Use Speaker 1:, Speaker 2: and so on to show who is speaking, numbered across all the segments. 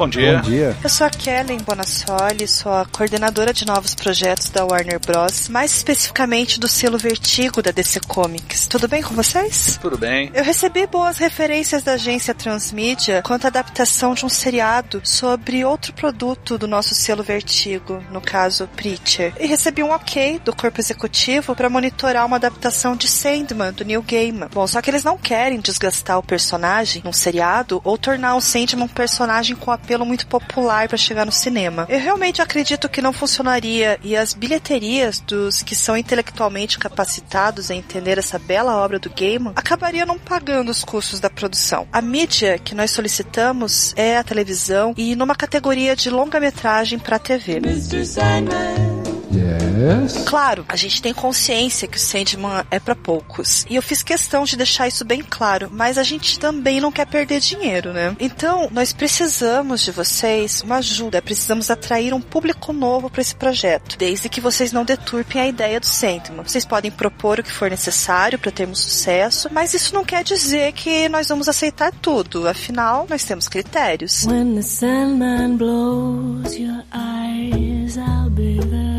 Speaker 1: Bom dia.
Speaker 2: Bom dia.
Speaker 3: Eu sou a Kellen Bonassoli, sou a coordenadora de novos projetos da Warner Bros., mais especificamente do selo Vertigo da DC Comics. Tudo bem com vocês?
Speaker 1: Tudo bem.
Speaker 3: Eu recebi boas referências da agência Transmídia quanto à adaptação de um seriado sobre outro produto do nosso selo Vertigo, no caso Preacher. E recebi um ok do corpo executivo para monitorar uma adaptação de Sandman, do Neil Gaiman. Bom, só que eles não querem desgastar o personagem num seriado ou tornar o Sandman um personagem com apelo muito popular para chegar no cinema. Eu realmente acredito que não funcionaria e as bilheterias dos que são intelectualmente capacitados a entender essa bela obra do Gaiman acabariam não pagando os custos da produção. A mídia que nós solicitamos é a televisão e numa categoria de longa-metragem para TV. Mr. Sandman.
Speaker 2: Yes.
Speaker 3: Claro, a gente tem consciência que o Sandman é para poucos. E eu fiz questão de deixar isso bem claro, mas a gente também não quer perder dinheiro, né? Então, nós precisamos de vocês uma ajuda, precisamos atrair um público novo para esse projeto, desde que vocês não deturpem a ideia do Sandman. Vocês podem propor o que for necessário para termos sucesso, mas isso não quer dizer que nós vamos aceitar tudo. Afinal, nós temos critérios. When the Sandman blows your eyes, I'll be there.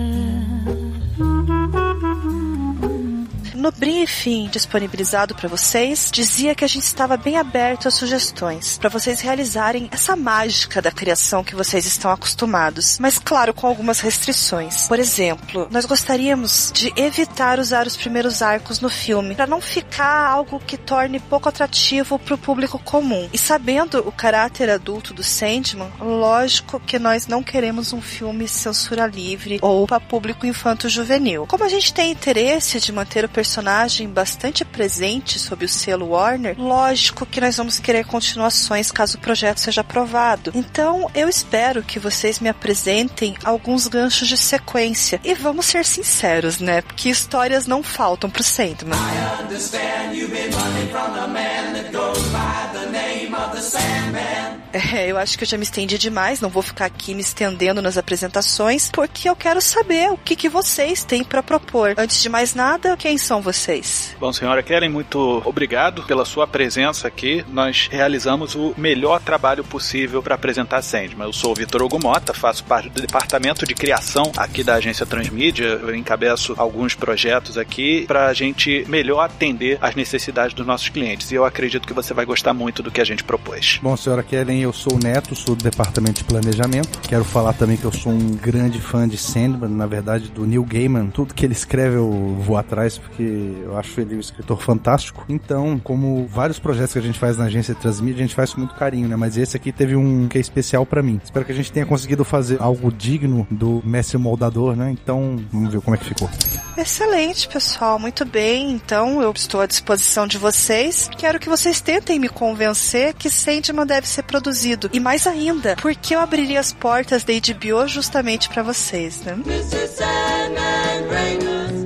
Speaker 3: No briefing disponibilizado para vocês, dizia que a gente estava bem aberto a sugestões para vocês realizarem essa mágica da criação que vocês estão acostumados, mas claro, com algumas restrições. Por exemplo, nós gostaríamos de evitar usar os primeiros arcos no filme para não ficar algo que torne pouco atrativo para o público comum. E sabendo o caráter adulto do Sandman, lógico que nós não queremos um filme censura livre ou para público infanto-juvenil. Como a gente tem interesse de manter o personagem personagem bastante presente sob o selo Warner, lógico que nós vamos querer continuações caso o projeto seja aprovado. Então, eu espero que vocês me apresentem alguns ganchos de sequência. E vamos ser sinceros, né? Porque histórias não faltam pro Sandman. I É, eu acho que eu já me estendi demais, não vou ficar aqui me estendendo nas apresentações, porque eu quero saber o que, que vocês têm para propor. Antes de mais nada, quem são vocês?
Speaker 1: Bom, senhora Kellen, muito obrigado pela sua presença aqui. Nós realizamos o melhor trabalho possível para apresentar Sandman. Eu sou o Vitor Ogumota, faço parte do departamento de criação aqui da agência Transmídia. Eu encabeço alguns projetos aqui para a gente melhor atender às necessidades dos nossos clientes. E eu acredito que você vai gostar muito do que a gente propôs.
Speaker 2: Bom, senhora Eu sou o Neto, sou do departamento de planejamento. Quero falar também que eu sou um grande fã de Sandman, na verdade, do Neil Gaiman. Tudo que ele escreve eu vou atrás, porque eu acho ele um escritor fantástico. Então, como vários projetos que a gente faz na agência Transmídia, a gente faz com muito carinho, né? Mas esse aqui teve um que é especial para mim. Espero que a gente tenha conseguido fazer algo digno do mestre moldador, né? Então, vamos ver como é que ficou.
Speaker 3: Excelente, pessoal. Muito bem. Então, eu estou à disposição de vocês. Quero que vocês tentem me convencer que Sandman deve ser produzido produzido. E mais ainda, porque eu abriria as portas da HBO justamente para vocês, né? Sandman,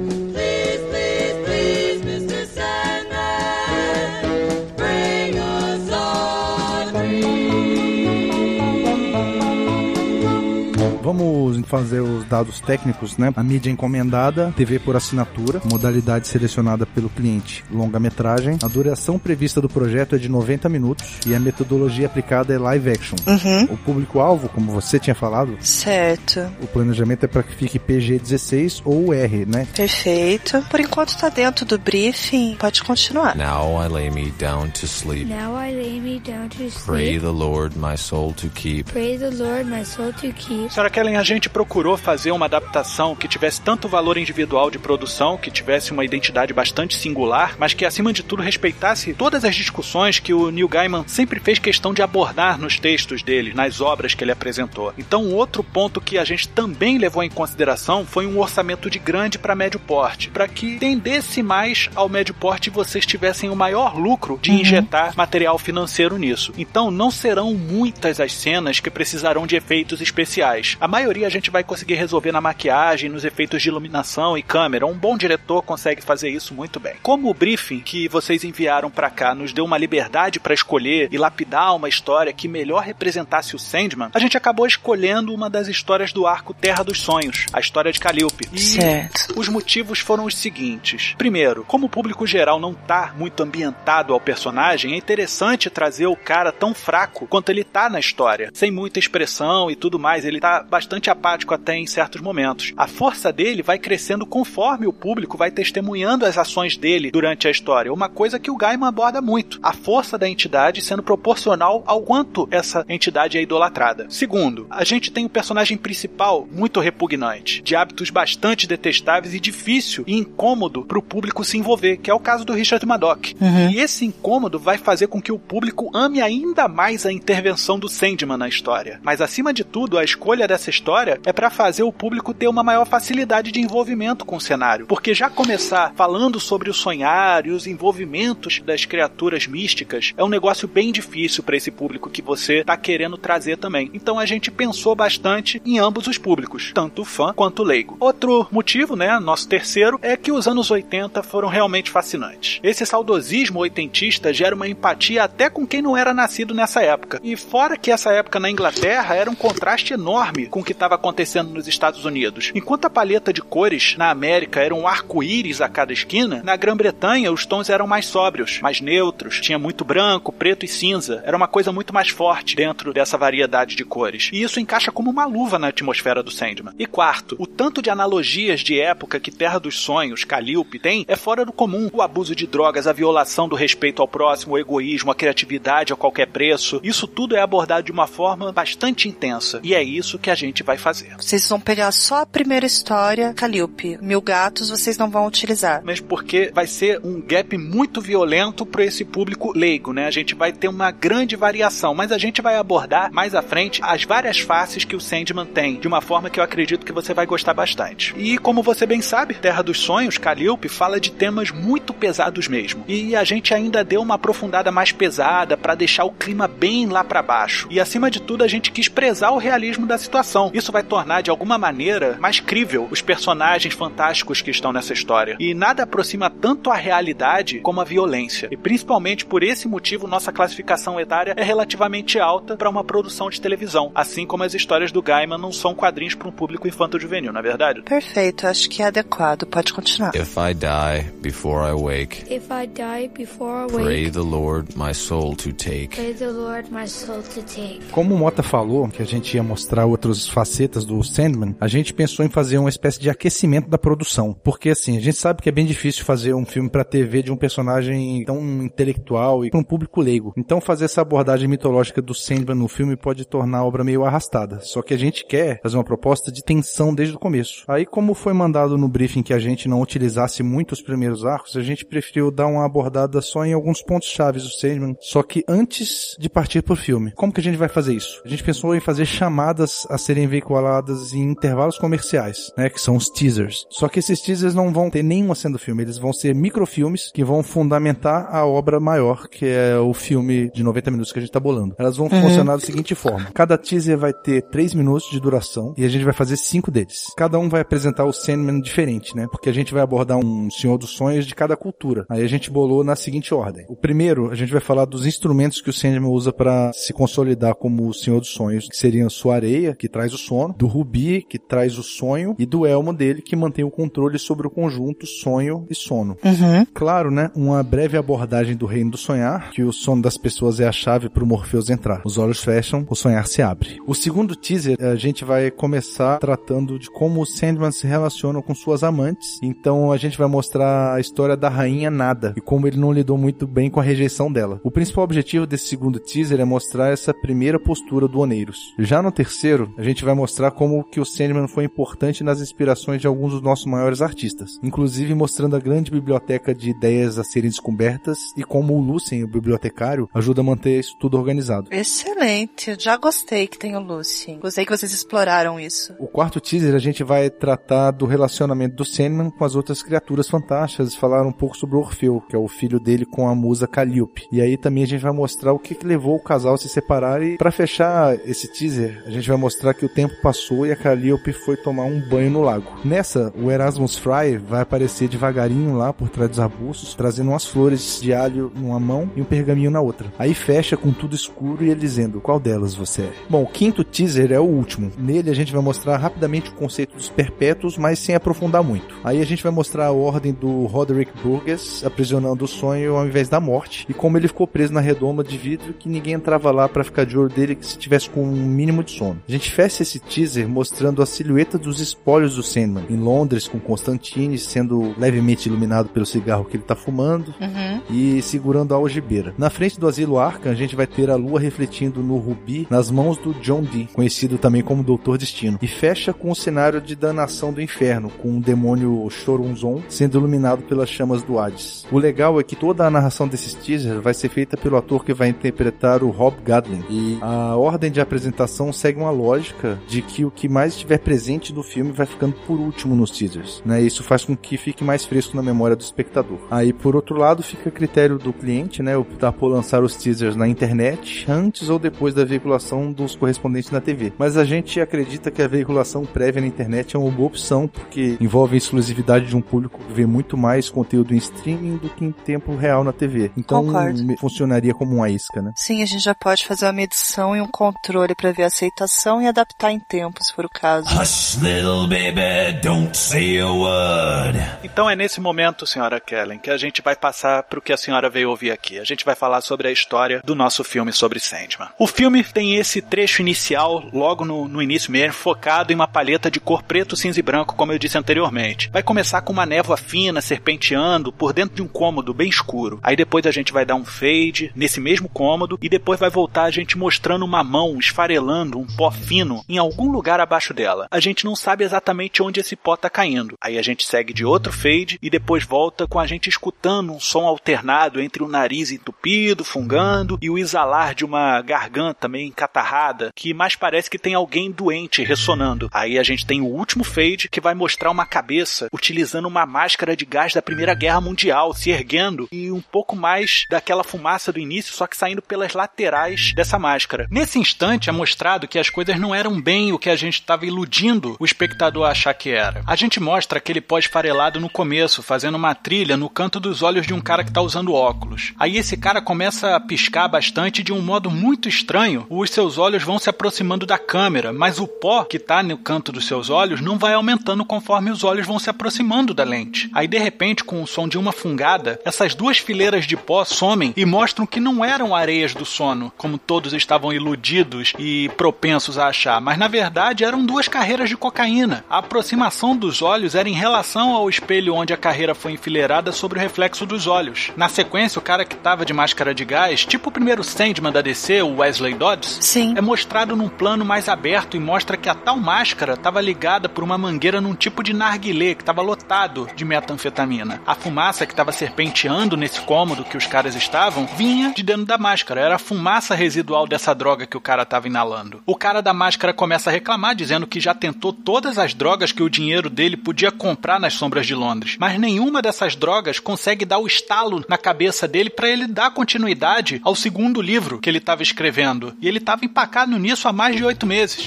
Speaker 2: Vamos fazer os dados técnicos, né? A mídia encomendada, TV por assinatura, modalidade selecionada pelo cliente, longa-metragem. A duração prevista do projeto é de 90 minutos e a metodologia aplicada é live action.
Speaker 3: Uhum.
Speaker 2: O público-alvo, como você tinha falado,
Speaker 3: Certo.
Speaker 2: o planejamento é para que fique PG-16 ou R, né?
Speaker 3: Perfeito. Por enquanto tá dentro do briefing, pode continuar.
Speaker 4: Now I lay me down to sleep.
Speaker 5: Now I lay me down to
Speaker 4: Pray
Speaker 5: sleep.
Speaker 4: the Lord my soul to keep.
Speaker 5: Pray the Lord my soul to keep.
Speaker 1: Senhora Kellen, a gente procurou fazer uma adaptação que tivesse tanto valor individual de produção, que tivesse uma identidade bastante singular, mas que acima de tudo respeitasse todas as discussões que o Neil Gaiman sempre fez questão de abordar nos textos dele, nas obras que ele apresentou. Então, outro ponto que a gente também levou em consideração foi um orçamento de grande para médio porte, para que tendesse mais ao médio porte e vocês tivessem o maior lucro de injetar material financeiro nisso. Então, não serão muitas as cenas que precisarão de efeitos especiais. A maioria a gente vai conseguir resolver na maquiagem, nos efeitos de iluminação e câmera. Um bom diretor consegue fazer isso muito bem. Como o briefing que vocês enviaram para cá nos deu uma liberdade para escolher e lapidar uma história que melhor representasse o Sandman, a gente acabou escolhendo uma das histórias do arco Terra dos Sonhos, a história de Calliope. E
Speaker 3: Certo.
Speaker 1: os motivos foram os seguintes. Primeiro, como o público geral não tá muito ambientado ao personagem, é interessante trazer o cara tão fraco quanto ele tá na história, sem muita expressão e tudo mais. Ele tá bastante apático até em certos momentos. A força dele vai crescendo conforme o público vai testemunhando as ações dele durante a história. Uma coisa que o Gaiman aborda muito. A força da entidade sendo proporcional ao quanto essa entidade é idolatrada. Segundo, a gente tem o personagem principal muito repugnante, de hábitos bastante detestáveis e difícil e incômodo para o público se envolver, que é o caso do Richard Madoc. E esse incômodo vai fazer com que o público ame ainda mais a intervenção do Sandman na história. Mas acima de tudo, a escolha dessa história é para fazer o público ter uma maior facilidade de envolvimento com o cenário, porque já começar falando sobre o sonhar e os envolvimentos das criaturas místicas é um negócio bem difícil para esse público que você tá querendo trazer também. Então a gente pensou bastante em ambos os públicos, tanto fã quanto leigo. Outro motivo, né, nosso terceiro, é que os anos 80 foram realmente fascinantes. Esse saudosismo oitentista gera uma empatia até com quem não era nascido nessa época. E fora que essa época na Inglaterra era um contraste enorme com o que estava acontecendo nos Estados Unidos. Enquanto a paleta de cores na América era um arco-íris a cada esquina, na Grã-Bretanha os tons eram mais sóbrios, mais neutros, tinha muito branco, preto e cinza. Era uma coisa muito mais forte dentro dessa variedade de cores. E isso encaixa como uma luva na atmosfera do Sandman. E quarto, o tanto de analogias de época que Terra dos Sonhos, Calliope tem é fora do comum. O abuso de drogas, a violação do respeito ao próximo, o egoísmo, a criatividade a qualquer preço. Isso tudo é abordado de uma forma bastante intensa. E é isso que a gente vai fazer.
Speaker 3: Vocês vão pegar só a primeira história, Calliope. Mil gatos vocês não vão utilizar.
Speaker 1: Mas porque vai ser um gap muito violento para esse público leigo, né? A gente vai ter uma grande variação, mas a gente vai abordar mais à frente as várias faces que o Sandman tem, de uma forma que eu acredito que você vai gostar bastante. E como você bem sabe, Terra dos Sonhos, Calliope, fala de temas muito pesados mesmo. E a gente ainda deu uma aprofundada mais pesada para deixar o clima bem lá para baixo. E acima de tudo, a gente quis prezar o realismo da situação. Isso vai tornar de alguma maneira mais crível os personagens fantásticos que estão nessa história. E nada aproxima tanto a realidade como a violência. E principalmente por esse motivo, nossa classificação etária é relativamente alta para uma produção de televisão, assim como as histórias do Gaiman não são quadrinhos para um público infanto-juvenil, não é verdade?
Speaker 3: Perfeito, acho que é adequado. Pode continuar.
Speaker 4: If I die before I wake,
Speaker 5: If I die before I
Speaker 4: pray
Speaker 5: wake,
Speaker 4: the Lord my soul to take.
Speaker 5: pray the Lord my soul to take.
Speaker 2: Como o Mota falou, que a gente ia mostrar outras facetas do Sandman, a gente pensou em fazer uma espécie de aquecimento da produção. Porque assim, a gente sabe que é bem difícil fazer um filme pra TV de um personagem tão intelectual e pra um público leigo. Então fazer essa abordagem mitológica do Sandman no filme pode tornar a obra meio arrastada. Só que a gente quer fazer uma proposta de tensão desde o começo. Aí como foi mandado no briefing que a gente não utilizasse muito os primeiros arcos, a gente preferiu dar uma abordada só em alguns pontos chaves do Sandman, só que antes de partir pro filme. Como que a gente vai fazer isso? A gente pensou em fazer chamadas a serem veiculadas em intervalos comerciais, né, que são os teasers. Só que esses teasers não vão ter nenhuma cena do filme, eles vão ser microfilmes que vão fundamentar a obra maior, que é o filme de 90 minutos que a gente tá bolando. Elas vão funcionar da seguinte forma: cada teaser vai ter 3 minutos de duração e a gente vai fazer 5 deles. Cada um vai apresentar o Sandman diferente, né? Porque a gente vai abordar um Senhor dos Sonhos de cada cultura. Aí a gente bolou na seguinte ordem. O primeiro, a gente vai falar dos instrumentos que o Sandman usa para se consolidar como o Senhor dos Sonhos, que seriam sua areia, que traz o sono, do Ruby, que traz o sonho, e do Elmo dele, que mantém o controle sobre o conjunto sonho e sono.
Speaker 3: Uhum.
Speaker 2: Claro, né? Uma breve abordagem do reino do sonhar, que o sono das pessoas é a chave para o Morpheus entrar. Os olhos fecham, o sonhar se abre. O segundo teaser, a gente vai começar tratando de como os Sandman se relacionam com suas amantes. Então a gente vai mostrar a história da rainha Nada e como ele não lidou muito bem com a rejeição dela. O principal objetivo desse segundo teaser é mostrar essa primeira postura do Oneiros. Já no terceiro, a gente vai mostrar como que o Sandman foi importante nas inspirações de alguns dos nossos maiores artistas, inclusive mostrando a grande biblioteca de ideias a serem descobertas e como o Lucien, o bibliotecário, ajuda a manter isso tudo organizado.
Speaker 3: Excelente, eu já gostei que tem o Lucy. Gostei que vocês exploraram isso.
Speaker 2: O quarto teaser a gente vai tratar do relacionamento do Sandman com as outras criaturas fantásticas, falar um pouco sobre o Orfeu, que é o filho dele com a musa Calliope. E aí também a gente vai mostrar o que, que levou o casal a se separar e para fechar esse teaser, a gente vai mostrar que o tempo passou e a Calliope foi tomar um banho no lago. Nessa, o Erasmus Fry vai aparecer devagarinho lá por trás dos arbustos, trazendo umas flores de alho numa mão e um pergaminho na outra. Aí fecha com tudo escuro e ele dizendo qual delas você é. Bom, o quinto teaser é o último. Nele a gente vai mostrar rapidamente o conceito dos perpétuos, mas sem aprofundar muito. Aí a gente vai mostrar a ordem do Roderick Burgess aprisionando o sonho ao invés da morte e como ele ficou preso na redoma de vidro que ninguém entrava lá para ficar de olho dele que se tivesse com um mínimo de sono. A gente fecha esse teaser mostrando a silhueta dos espólios do Sandman em Londres com Constantine sendo levemente iluminado pelo cigarro que ele tá fumando
Speaker 3: Uhum.
Speaker 2: e segurando a algibeira. Na frente do asilo Arkham, a gente vai ter a lua refletindo no rubi nas mãos do John Dee, conhecido também como Doutor Destino. E fecha com o cenário de danação do inferno, com o demônio Chorunzon sendo iluminado pelas chamas do Hades. O legal é que toda a narração desses teasers vai ser feita pelo ator que vai interpretar o Rob Gadlin. E a ordem de apresentação segue uma lógica de que o que mais estiver presente no filme vai ficando por último nos teasers. Né? Isso faz com que fique mais fresco na memória do espectador. Aí, por outro lado, fica a critério do cliente, né, optar por lançar os teasers na internet antes ou depois da veiculação dos correspondentes na TV. Mas a gente acredita que a veiculação prévia na internet é uma boa opção porque envolve a exclusividade de um público que vê muito mais conteúdo em streaming do que em tempo real na TV. Então
Speaker 3: Concordo.
Speaker 2: funcionaria como uma isca, né?
Speaker 3: Sim, a gente já pode fazer uma medição e um controle para ver a aceitação e adaptar em tempo, se for o caso.
Speaker 6: Hush, little baby, don't say a word.
Speaker 1: Então é nesse momento, senhora Kellen, que a gente vai passar pro que a senhora veio ouvir aqui. A gente vai falar sobre a história do nosso filme sobre Sandman. O filme tem esse trecho inicial, logo no, no início mesmo, focado em uma palheta de cor preto, cinza e branco, como eu disse anteriormente. Vai começar com uma névoa fina serpenteando por dentro de um cômodo bem escuro. Aí depois a gente vai dar um fade nesse mesmo cômodo e depois vai voltar a gente mostrando uma mão esfarelando um pó fino em algum lugar abaixo dela. A gente não sabe exatamente onde esse pó tá caindo. Aí a gente segue de outro fade e depois volta com a gente escutando um som alternado entre o nariz entupido, fungando, e o exalar de uma garganta meio encatarrada, que mais parece que tem alguém doente ressonando. Aí a gente tem o último fade que vai mostrar uma cabeça utilizando uma máscara de gás da Primeira Guerra Mundial, se erguendo e um pouco mais daquela fumaça do início, só que saindo pelas laterais dessa máscara. Nesse instante é mostrado que as coisas não eram bem o que a gente estava iludindo o espectador a achar que era. A gente mostra aquele pó esfarelado no começo, fazendo uma trilha no canto dos olhos de um cara que tá usando óculos. Aí esse cara começa a piscar bastante de um modo muito estranho. Os seus olhos vão se aproximando da câmera, mas o pó que tá no canto dos seus olhos não vai aumentando conforme os olhos vão se aproximando da lente. Aí de repente, com o som de uma fungada, essas duas fileiras de pó somem e mostram que não eram areias do sono, como todos estavam iludidos e propensos a achar, mas na verdade eram duas carreiras de cocaína. A aproximação dos olhos era em relação ao espelho onde a carreira foi enfileirada sobre o reflexo dos olhos. Na sequência, o cara que tava de máscara de gás, tipo o primeiro Sandman da DC, o Wesley Dodds,
Speaker 3: Sim.
Speaker 1: é mostrado num plano mais aberto e mostra que a tal máscara estava ligada por uma mangueira num tipo de narguilé que estava lotado de metanfetamina. A fumaça que estava serpenteando nesse cômodo que os caras estavam vinha de dentro da máscara. Era a fumaça residual dessa droga que o cara estava inalando. O cara da máscara começa a reclamar, dizendo que já tentou todas as drogas que o dinheiro dele podia comprar nas sombras de Londres, mas nenhuma dessas drogas consegue dar o estalo na cabeça dele para ele dar continuidade ao segundo livro que ele estava escrevendo. E ele estava empacado nisso há mais de oito meses.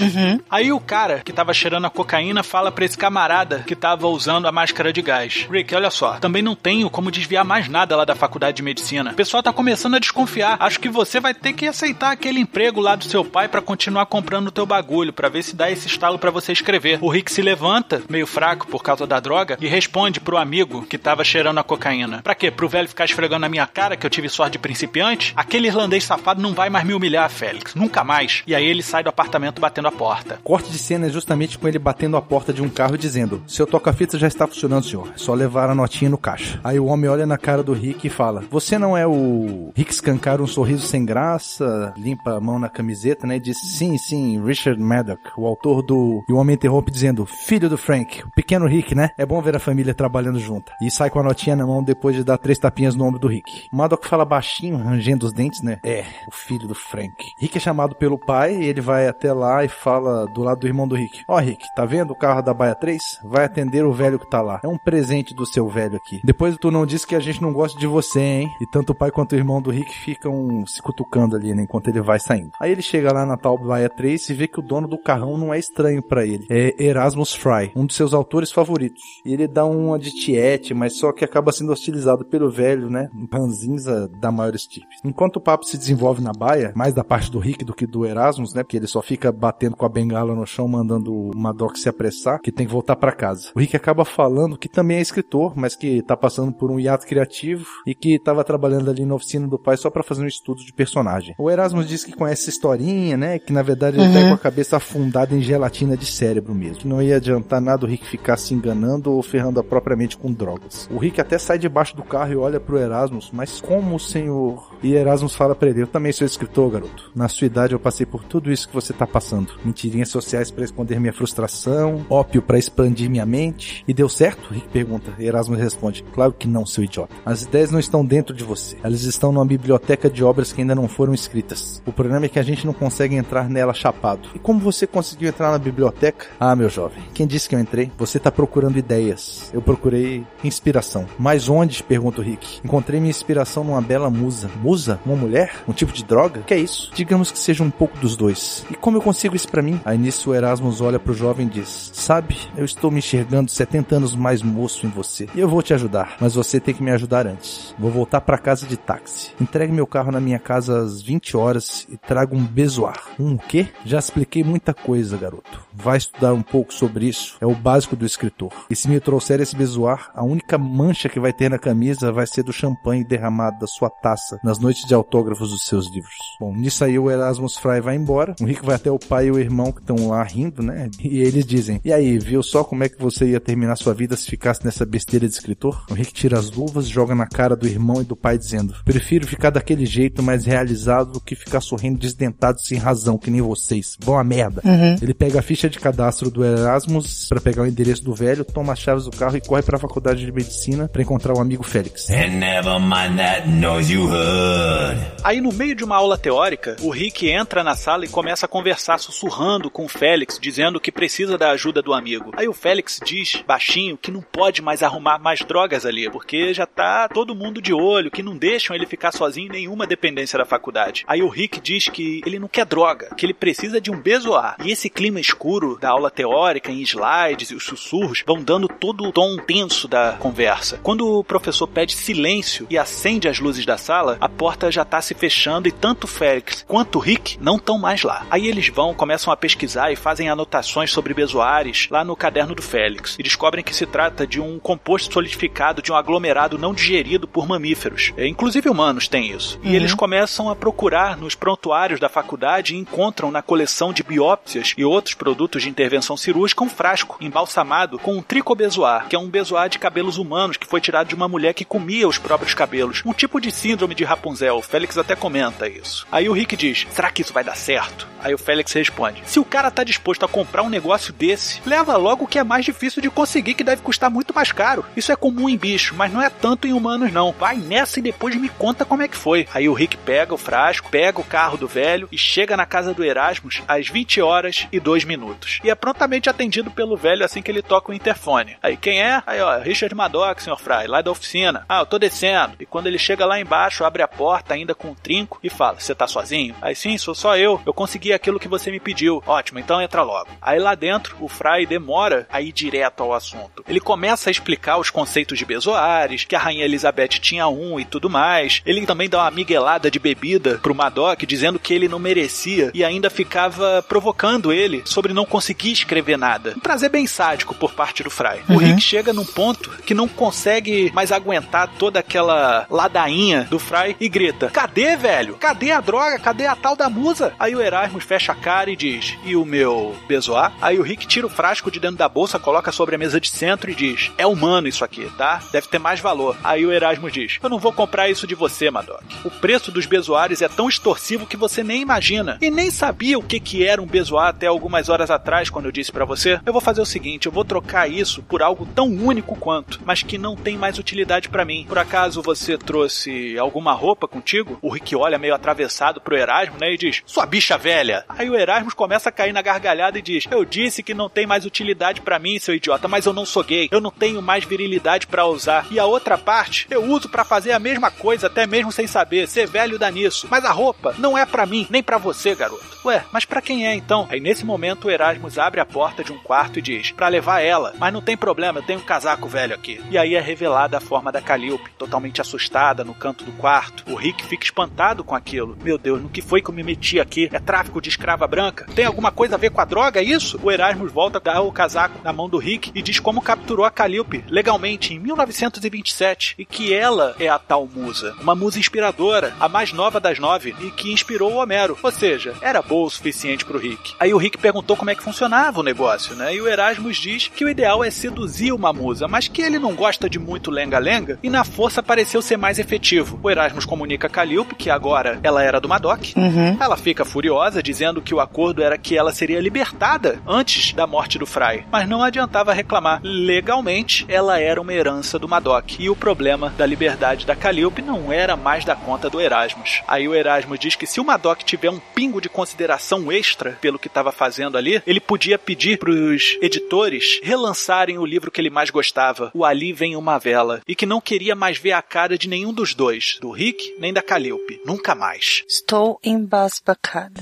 Speaker 1: Aí o cara que estava cheirando a cocaína fala para esse camarada que estava usando a máscara de gás: Rick, olha só, também não tenho como desviar mais nada lá da faculdade de medicina. O pessoal tá começando a desconfiar. Acho que você vai ter que aceitar aquele emprego lá do seu pai para continuar comprando no teu bagulho pra ver se dá esse estalo pra você escrever. O Rick se levanta, meio fraco por causa da droga, e responde pro amigo que tava cheirando a cocaína. Pra quê? Pro velho ficar esfregando na minha cara que eu tive sorte de principiante? Aquele irlandês safado não vai mais me humilhar, Félix. Nunca mais. E aí ele sai do apartamento batendo a porta.
Speaker 2: Corte de cena é justamente com ele batendo a porta de um carro e dizendo: Seu toca-fita já está funcionando, senhor. É só levar a notinha no caixa. Aí o homem olha na cara do Rick e fala: Você não é o. Rick escancara um sorriso sem graça, limpa a mão na camiseta, né? E diz: Sim, sim, Richard Maddock, o autor do. E o homem interrompe dizendo: Filho do Frank, o pequeno Rick, né? É bom ver a família trabalhando junta. E sai com a notinha na mão depois de dar três tapinhas no ombro do Rick. Maddock fala baixinho, rangendo os dentes, né? É, o filho do Frank. Rick é chamado pelo pai e ele vai até lá e fala do lado do irmão do Rick: Ó, Rick, tá vendo o carro da Baia 3? Vai atender o velho que tá lá. É um presente do seu velho aqui. Depois tu não disse que a gente não gosta de você, hein? E tanto o pai quanto o irmão do Rick ficam se cutucando ali, né? Enquanto ele vai saindo. Aí ele chega lá na tal Baia 3 e vê que o dono do carrão não é estranho para ele. É Erasmus Fry, um dos seus autores favoritos. E ele dá uma de tiete, mas só que acaba sendo hostilizado pelo velho, né? Um panzinza da maior estirpe. Enquanto o papo se desenvolve na baia, mais da parte do Rick do que do Erasmus, né? Porque ele só fica batendo com a bengala no chão, mandando o Madoc se apressar, que tem que voltar para casa. O Rick acaba falando que também é escritor, mas que tá passando por um hiato criativo e que tava trabalhando ali na oficina do pai só para fazer um estudo de personagem. O Erasmus diz que conhece essa historinha, né? Que na verdade ele tá com a cabeça afundada em gelatina de cérebro mesmo. Não ia adiantar nada o Rick ficar se enganando ou ferrando a própria mente com drogas. O Rick até sai debaixo do carro e olha pro Erasmus, mas como o senhor? E Erasmus fala pra ele: Eu também sou escritor, garoto. Na sua idade eu passei por tudo isso que você tá passando. Mentirinhas sociais para esconder minha frustração, ópio para expandir minha mente. E deu certo? Rick pergunta. E Erasmus responde: Claro que não, seu idiota. As ideias não estão dentro de você. Elas estão numa biblioteca de obras que ainda não foram escritas. O problema é que a gente não consegue entrar nela chapado. E como você conseguiu entrar na biblioteca? Ah, meu jovem, quem disse que eu entrei? Você tá procurando ideias. Eu procurei inspiração. Mas onde? Pergunta o Rick. Encontrei minha inspiração numa bela musa. Musa? Uma mulher? Um tipo de droga? Que é isso? Digamos que seja um pouco dos dois. E como eu consigo isso para mim? Aí nisso o Erasmus olha pro jovem e diz: Sabe, eu estou me enxergando 70 anos mais moço em você. E eu vou te ajudar, mas você tem que me ajudar antes. Vou voltar para casa de táxi. Entregue meu carro na minha casa às 20 horas e traga um bezoar. Um quê? Já expliquei muita coisa, garoto. Vai estudar um pouco sobre isso. É o básico do escritor. E se me trouxer esse bezoar, a única mancha que vai ter na camisa vai ser do champanhe derramado da sua taça nas noites de autógrafos dos seus livros. Bom, nisso aí o Erasmus Fry vai embora. O Rick vai até o pai e o irmão que estão lá rindo, né? E eles dizem: E aí, viu só como é que você ia terminar sua vida se ficasse nessa besteira de escritor? O Rick tira as luvas, joga na cara do irmão e do pai, dizendo: Prefiro ficar daquele jeito mais realizado do que ficar sorrindo desdentado sem razão, que nem vocês. Vão a merda. Ele pega a ficha de cadastro do Erasmus para pegar o endereço do velho, toma as chaves do carro e corre para a faculdade de medicina para encontrar o amigo Félix.
Speaker 6: And never mind that noise you heard.
Speaker 1: Aí, no meio de uma aula teórica, o Rick entra na sala e começa a conversar sussurrando com o Félix, dizendo que precisa da ajuda do amigo. Aí o Félix diz, baixinho, que não pode mais arrumar mais drogas ali, porque já tá todo mundo de olho, que não deixam ele ficar sozinho em nenhuma dependência da faculdade. Aí o Rick diz que ele não quer droga, que ele precisa de um bezoar. E esse clima escuro da aula teórica, em slides e os sussurros, vão dando todo o tom tenso da conversa. Quando o professor pede silêncio e acende as luzes da sala, a porta já tá se fechando e tanto o Félix quanto o Rick não estão mais lá. Aí eles vão, começam a pesquisar e fazem anotações sobre bezoares lá no caderno do Félix e descobrem que se trata de um composto solidificado de um aglomerado não digerido por mamíferos. É, inclusive humanos têm isso. E eles começam a procurar nos prontuários da faculdade e encontram na coleção de biópsias e outros produtos de intervenção cirúrgica um frasco embalsamado com um tricobezoar, que é um bezoar de cabelos humanos que foi tirado de uma mulher que comia os próprios cabelos. Um tipo de síndrome de Rapunzel. O Félix até comenta isso. Aí o Rick diz: será que isso vai dar certo? Aí o Félix responde: se o cara tá disposto a comprar um negócio desse, leva logo o que é mais difícil de conseguir, que deve custar muito mais caro. Isso é comum em bicho, mas não é tanto em humanos, não. Vai nessa e depois me conta como é que foi. Aí o Rick pega o frasco, pega o carro do velho e chega na casa do Erasmus às 20 horas e 2 minutos. E é prontamente atendido pelo velho assim que ele toca o interfone. Aí quem é? Aí ó, Richard Madoc, senhor Fry, lá da oficina. Ah, eu tô descendo. E quando ele chega lá embaixo, abre a porta ainda com um trinco e fala: Você tá sozinho? Aí sim, sou só eu. Eu consegui aquilo que você me pediu. Ótimo, então entra logo. Aí lá dentro, o Fry demora a ir direto ao assunto. Ele começa a explicar os conceitos de bezoares, que a rainha Elizabeth tinha um e tudo mais. Ele também dá uma miguelada de bebida pro Madoc, dizendo que ele não merecia e ainda ficava provocando ele sobre não conseguir escrever nada. Um prazer bem sádico por parte do Fry. O Rick chega num ponto que não consegue mais aguentar toda aquela ladainha do Fry e grita: Cadê, velho? Cadê a droga? Cadê a tal da musa? Aí o Erasmus fecha a cara e diz: E o meu bezoar? Aí o Rick tira o frasco de dentro da bolsa, coloca sobre a mesa de centro e diz: É humano isso aqui, tá? Deve ter mais valor. Aí o Erasmus diz: Eu não vou comprar isso de você, Madoc. O preço dos bezoares é tão extorsivo que você nem imagina. E nem sabia o que, que era um bezoar até algumas horas atrás, quando eu disse para você. Eu vou fazer o seguinte: eu vou trocar isso por algo tão único quanto, mas que não tem mais utilidade para mim. Por acaso você trouxe alguma roupa contigo? O Rick olha meio atravessado pro Erasmo, né? E diz: Sua bicha velha. Aí o Erasmus começa a cair na gargalhada e diz: Eu disse que não tem mais utilidade para mim, seu idiota, mas eu não sou gay. Eu não tenho mais virilidade para usar. E a outra parte eu uso para fazer a mesma coisa, até mesmo sem saber. Ser velho dá nisso. Mas a roupa não é para mim, nem para você, garoto. Ué, mas para quem é então? Aí nesse momento o Erasmus abre a porta de um quarto e diz: Para levar ela. Mas não tem problema, eu tenho um casaco velho aqui. E aí é revelada a forma da Calliope, totalmente assustada no canto do quarto. O Rick fica espantado com aquilo. Meu Deus, no que foi que eu me meti aqui? É tráfico de escrava branca? Tem alguma coisa a ver com a droga, é isso? O Erasmus volta a dar o casaco na mão do Rick e diz como capturou a Calliope legalmente em 1927 e que ela é a tal musa. Uma musa inspiradora, a mais nova das nove e que inspirou o Homero. Ou seja, era boa o suficiente pro Rick. Aí o Rick perguntou como é que funcionava o negócio, né? E o Erasmus diz que o ideal é seduzir uma musa, mas que ele não gosta de muito lenga-lenga e na força pareceu ser mais efetivo. O Erasmus comunica a Calliope que agora ela era do Madoc. Ela fica furiosa, dizendo que o acordo era que ela seria libertada antes da morte do Fry. Mas não adiantava reclamar. Legalmente, ela era uma herança do Madoc. E o problema da liberdade da Calliope não era mais da conta do Erasmus. Aí o Erasmus diz que se o Madoc tiver um pingo de consideração extra pelo que estava fazendo ali, ele podia pedir pros editores relançarem o livro que ele mais gostava, O Ali Vem Uma Vela, e que não queria mais ver a cara de nenhum dos dois, do Rick nem da Calliope. Nunca mais.
Speaker 3: Estou embasbacada.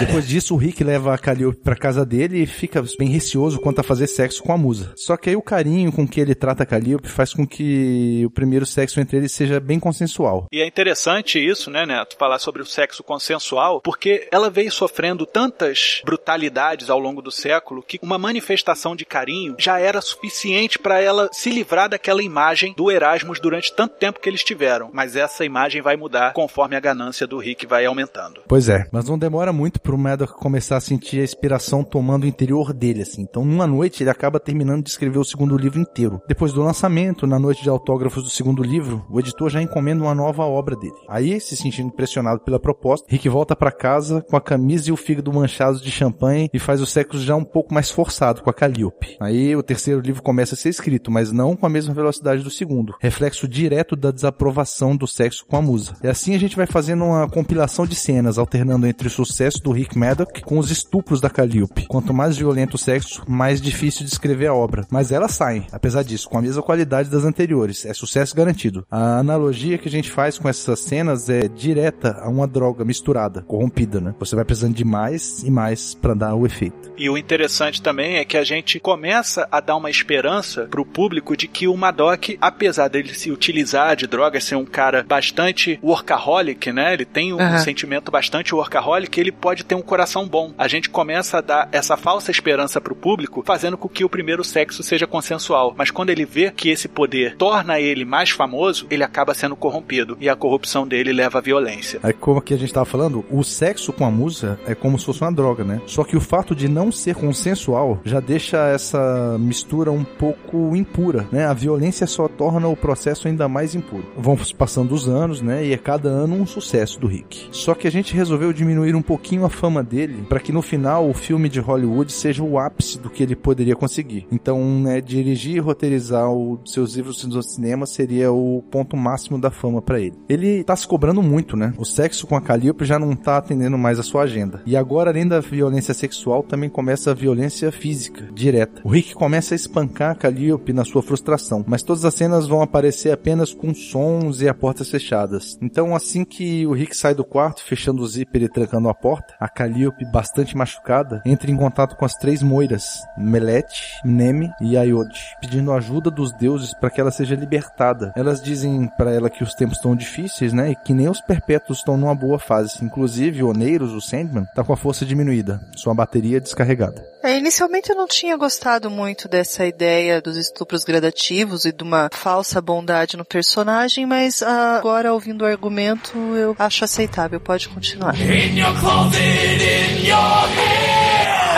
Speaker 2: Depois disso, o Rick leva a Calliope pra casa dele e fica bem receoso quanto a fazer sexo com a musa. Só que aí o carinho com que ele trata a Calliope faz com que o primeiro sexo entre eles seja bem consensual.
Speaker 1: E é interessante isso, né, Neto, falar sobre o sexo consensual, porque ela veio sofrendo tantas brutalidades ao longo do século que uma manifestação de carinho já era suficiente para ela se livrar daquela imagem do Erasmus durante tanto tempo que eles tiveram. Mas essa imagem vai mudar conforme a ganância do Rick vai aumentando.
Speaker 2: Pois é, mas não demora muito pro Maddox começar a sentir a inspiração tomando o interior dele, assim. Então, numa noite, ele acaba terminando de escrever o segundo livro inteiro. Depois do lançamento, na noite de autógrafos do segundo livro, o editor já encomenda uma nova obra dele. Aí, se sentindo impressionado pela proposta, Rick volta para casa com a camisa e o fígado manchados de champanhe e faz o sexo já um pouco mais forçado com a Calliope. Aí, o terceiro livro começa a ser escrito, mas não com a mesma velocidade do segundo. Reflexo direto da desaprovação do sexo com a musa. E assim a gente vai fazendo uma compilação de cenas, alternando entre o sucesso do Rick Maddock com os estupros da Calliope. Quanto mais violento o sexo, mais difícil de escrever a obra. Mas elas saem, apesar disso, com a mesma qualidade das anteriores. É sucesso garantido. A analogia que a gente faz com essas cenas é direta a uma droga misturada, corrompida, né? Você vai precisando de mais e mais para dar o efeito.
Speaker 1: E o interessante também é que a gente começa a dar uma esperança pro público de que o Madoc, apesar dele se utilizar de drogas, ser um cara bastante workaholic, né? Ele tem um
Speaker 3: Aham.
Speaker 1: sentimento bastante workaholic, ele pode ter um coração bom. A gente começa a dar essa falsa esperança pro público, fazendo com que o primeiro sexo seja consensual. Mas quando ele vê que esse poder torna ele mais famoso, ele acaba sendo corrompido. E a corrupção dele leva à violência.
Speaker 2: É como que a gente tava falando, o sexo com a musa é como se fosse uma droga, né? Só que o fato de não ser consensual já deixa essa mistura um pouco impura, né? A violência só torna o processo ainda mais impuro. Vão passando os anos, né? E é cada ano um sucesso do Rick. Só que a gente resolveu diminuir um pouquinho a fama dele para que no final o filme de Hollywood seja o ápice do que ele poderia conseguir. Então, né, dirigir e roteirizar os seus livros no cinema seria o ponto máximo da fama para ele. Ele tá se cobrando muito, né? O sexo com a Calliope já não tá atendendo mais a sua agenda. E agora, além da violência sexual, também começa a violência física, direta. O Rick começa a espancar a Calliope na sua frustração, mas todas as cenas vão aparecer apenas com sons e a portas fechadas. Então, assim que o Rick sai do quarto, fechando o zíper e trancando a porta, a Calliope, bastante machucada, entra em contato com as três moiras, Melete, Neme e Ayode, pedindo ajuda dos deuses para que ela seja libertada. Elas dizem para ela que os tempos estão difíceis, né, e que nem os perpétuos estão numa boa fase. Inclusive, o Oneiros, o Sandman, tá com a força diminuída, sua bateria descarregada.
Speaker 3: É, inicialmente eu não tinha gostado muito dessa ideia dos estupros gradativos e de uma falsa bondade no personagem, mas ah, agora ouvindo o argumento eu acho aceitável. Pode continuar.
Speaker 6: In your closet, in your head.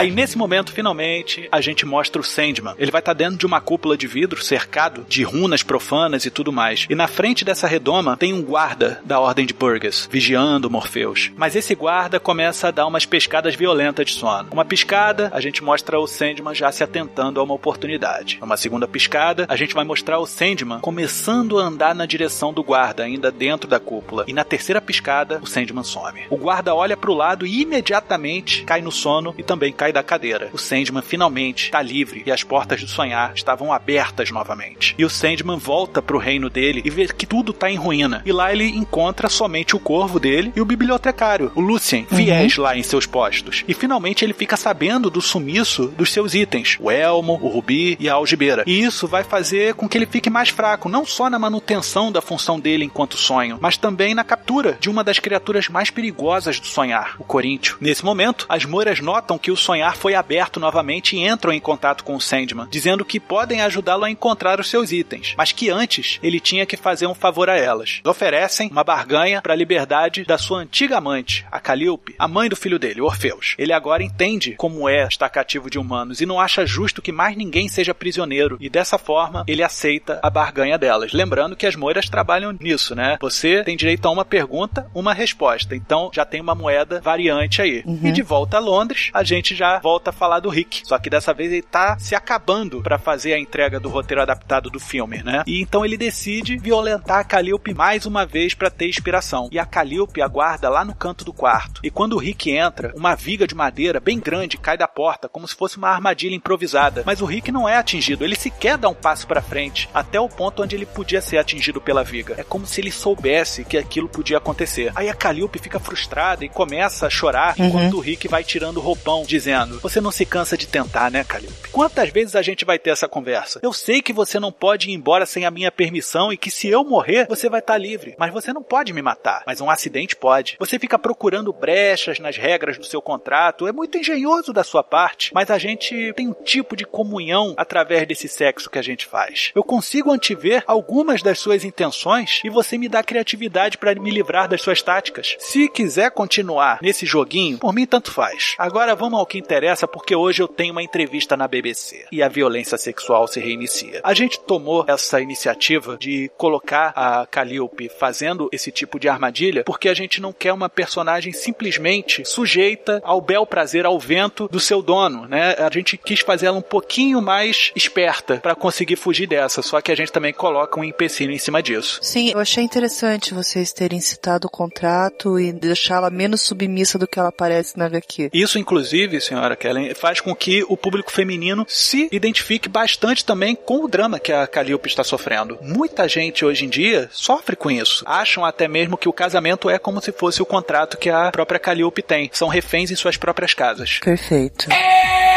Speaker 1: Aí nesse momento, finalmente, a gente mostra o Sandman. Ele vai estar dentro de uma cúpula de vidro cercado de runas profanas e tudo mais. E na frente dessa redoma tem um guarda da Ordem de Burgess, vigiando Morpheus. Mas esse guarda começa a dar umas pescadas violentas de sono. Uma piscada, a gente mostra o Sandman já se atentando a uma oportunidade. Uma segunda piscada, a gente vai mostrar o Sandman começando a andar na direção do guarda, ainda dentro da cúpula. E na terceira piscada, o Sandman some. O guarda olha pro lado e imediatamente cai no sono e também cai da cadeira. O Sandman finalmente está livre e as portas do sonhar estavam abertas novamente. E o Sandman volta pro reino dele e vê que tudo tá em ruína. E lá ele encontra somente o corvo dele e o bibliotecário, o Lucien, fiéis lá em seus postos. E finalmente ele fica sabendo do sumiço dos seus itens, o elmo, o rubi e a algibeira. E isso vai fazer com que ele fique mais fraco, não só na manutenção da função dele enquanto sonho, mas também na captura de uma das criaturas mais perigosas do sonhar, o Coríntio. Nesse momento, as moiras notam que o sonhar foi aberto novamente e entram em contato com o Sandman, dizendo que podem ajudá-lo a encontrar os seus itens, mas que antes ele tinha que fazer um favor a elas. Oferecem uma barganha para a liberdade da sua antiga amante, a Calíope, a mãe do filho dele, Orfeus. Ele agora entende como é estar cativo de humanos e não acha justo que mais ninguém seja prisioneiro, e dessa forma ele aceita a barganha delas. Lembrando que as moiras trabalham nisso, né? Você tem direito a uma pergunta, uma resposta. Então já tem uma moeda variante aí. E de volta a Londres, a gente já volta a falar do Rick. Só que dessa vez ele tá se acabando para fazer a entrega do roteiro adaptado do filme, né? E então ele decide violentar a Calliope mais uma vez para ter inspiração. E a Calliope aguarda lá no canto do quarto. E quando o Rick entra, uma viga de madeira bem grande cai da porta, como se fosse uma armadilha improvisada. Mas o Rick não é atingido, ele sequer dá um passo para frente, até o ponto onde ele podia ser atingido pela viga. É como se ele soubesse que aquilo podia acontecer. Aí a Calliope fica frustrada e começa a chorar enquanto o Rick vai tirando o roupão, dizendo: Você não se cansa de tentar, né, Calliope? Quantas vezes a gente vai ter essa conversa? Eu sei que você não pode ir embora sem a minha permissão e que se eu morrer, você vai estar livre. Mas você não pode me matar. Mas um acidente pode. Você fica procurando brechas nas regras do seu contrato. É muito engenhoso da sua parte. Mas a gente tem um tipo de comunhão através desse sexo que a gente faz. Eu consigo antever algumas das suas intenções e você me dá criatividade para me livrar das suas táticas. Se quiser continuar nesse joguinho, por mim tanto faz. Agora vamos ao que interessa, porque hoje eu tenho uma entrevista na BBC e a violência sexual se reinicia. A gente tomou essa iniciativa de colocar a Calliope fazendo esse tipo de armadilha porque a gente não quer uma personagem simplesmente sujeita ao bel prazer, ao vento do seu dono, né? A gente quis fazer ela um pouquinho mais esperta para conseguir fugir dessa, só que a gente também coloca um empecilho em cima disso.
Speaker 3: Sim, eu achei interessante vocês terem citado o contrato e deixá-la menos submissa do que ela parece na HQ.
Speaker 1: Isso, inclusive, senhora Kellen, faz com que o público feminino se identifique bastante também com o drama que a Calliope está sofrendo. Muita gente hoje em dia sofre com isso. Acham até mesmo que o casamento é como se fosse o contrato que a própria Calliope tem. São reféns em suas próprias casas.
Speaker 3: Perfeito.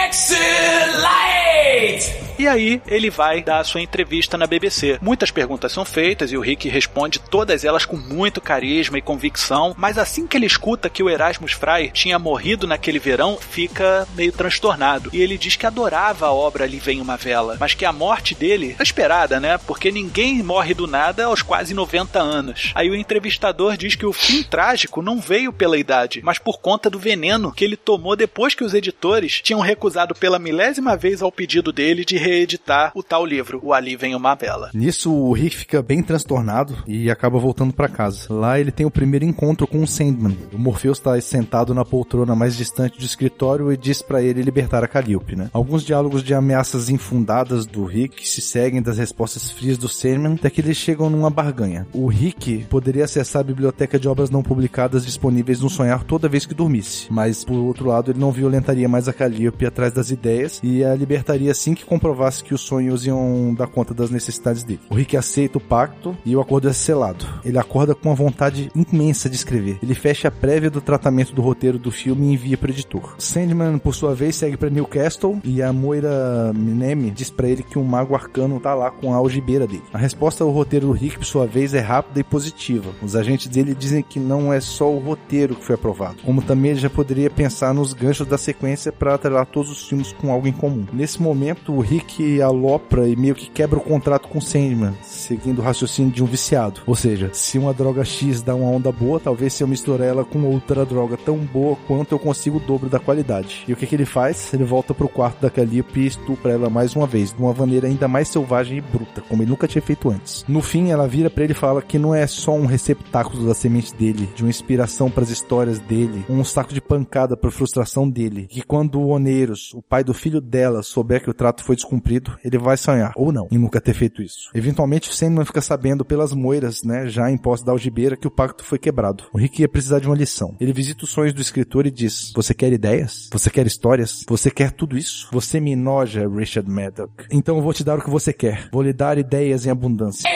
Speaker 6: Excellent!
Speaker 1: E aí ele vai dar a sua entrevista na BBC. Muitas perguntas são feitas e o Rick responde todas elas com muito carisma e convicção, mas assim que ele escuta que o Erasmus Fry tinha morrido naquele verão, fica meio transtornado. E ele diz que adorava a obra Ali Vem Uma Vela, mas que a morte dele é esperada, né? Porque ninguém morre do nada aos quase 90 anos. Aí o entrevistador diz que o fim trágico não veio pela idade, mas por conta do veneno que ele tomou depois que os editores tinham recusado pela milésima vez ao pedido dele de reeditar o tal livro, O Ali Vem Uma Vela.
Speaker 2: Nisso, o Rick fica bem transtornado e acaba voltando pra casa. Lá ele tem o primeiro encontro com o Sandman. O Morpheus está sentado na poltrona mais distante do escritório e diz pra ele libertar a Calliope, né? Alguns diálogos de ameaças infundadas do Rick se seguem das respostas frias do Sandman até que eles chegam numa barganha. O Rick poderia acessar a biblioteca de obras não publicadas disponíveis no sonhar toda vez que dormisse, mas por outro lado ele não violentaria mais a Calliope atrás das ideias e a libertaria assim que comprovar provasse que os sonhos iam dar conta das necessidades dele. O Rick aceita o pacto e o acordo é selado. Ele acorda com uma vontade imensa de escrever. Ele fecha a prévia do tratamento do roteiro do filme e envia para editor. Sandman, por sua vez, segue para Newcastle e a Moira Minemi diz para ele que um mago arcano tá lá com a algibeira dele. A resposta ao roteiro do Rick, por sua vez, é rápida e positiva. Os agentes dele dizem que não é só o roteiro que foi aprovado, como também ele já poderia pensar nos ganchos da sequência para atrelar todos os filmes com algo em comum. Nesse momento, o Rick alopra e meio que quebra o contrato com Sandman, seguindo o raciocínio de um viciado. Ou seja, se uma droga X dá uma onda boa, talvez se eu misturar ela com outra droga tão boa quanto eu consigo o dobro da qualidade. E o que, que ele faz? Ele volta pro quarto da Calliope e estupra ela mais uma vez, de uma maneira ainda mais selvagem e bruta, como ele nunca tinha feito antes. No fim, ela vira para ele e fala que não é só um receptáculo da semente dele, de uma inspiração para as histórias dele, um saco de pancada para frustração dele, que quando o Oneiros, o pai do filho dela, souber que o trato foi descumprido, ele vai sonhar, ou não, em nunca ter feito isso. Eventualmente, o Sandman fica sabendo pelas moiras, né, já em posse da algibeira, que o pacto foi quebrado. O Rick ia precisar de uma lição. Ele visita os sonhos do escritor e diz: Você quer ideias? Você quer histórias? Você quer tudo isso? Você me noja, Richard Maddock. Então eu vou te dar o que você quer. Vou lhe dar ideias em abundância.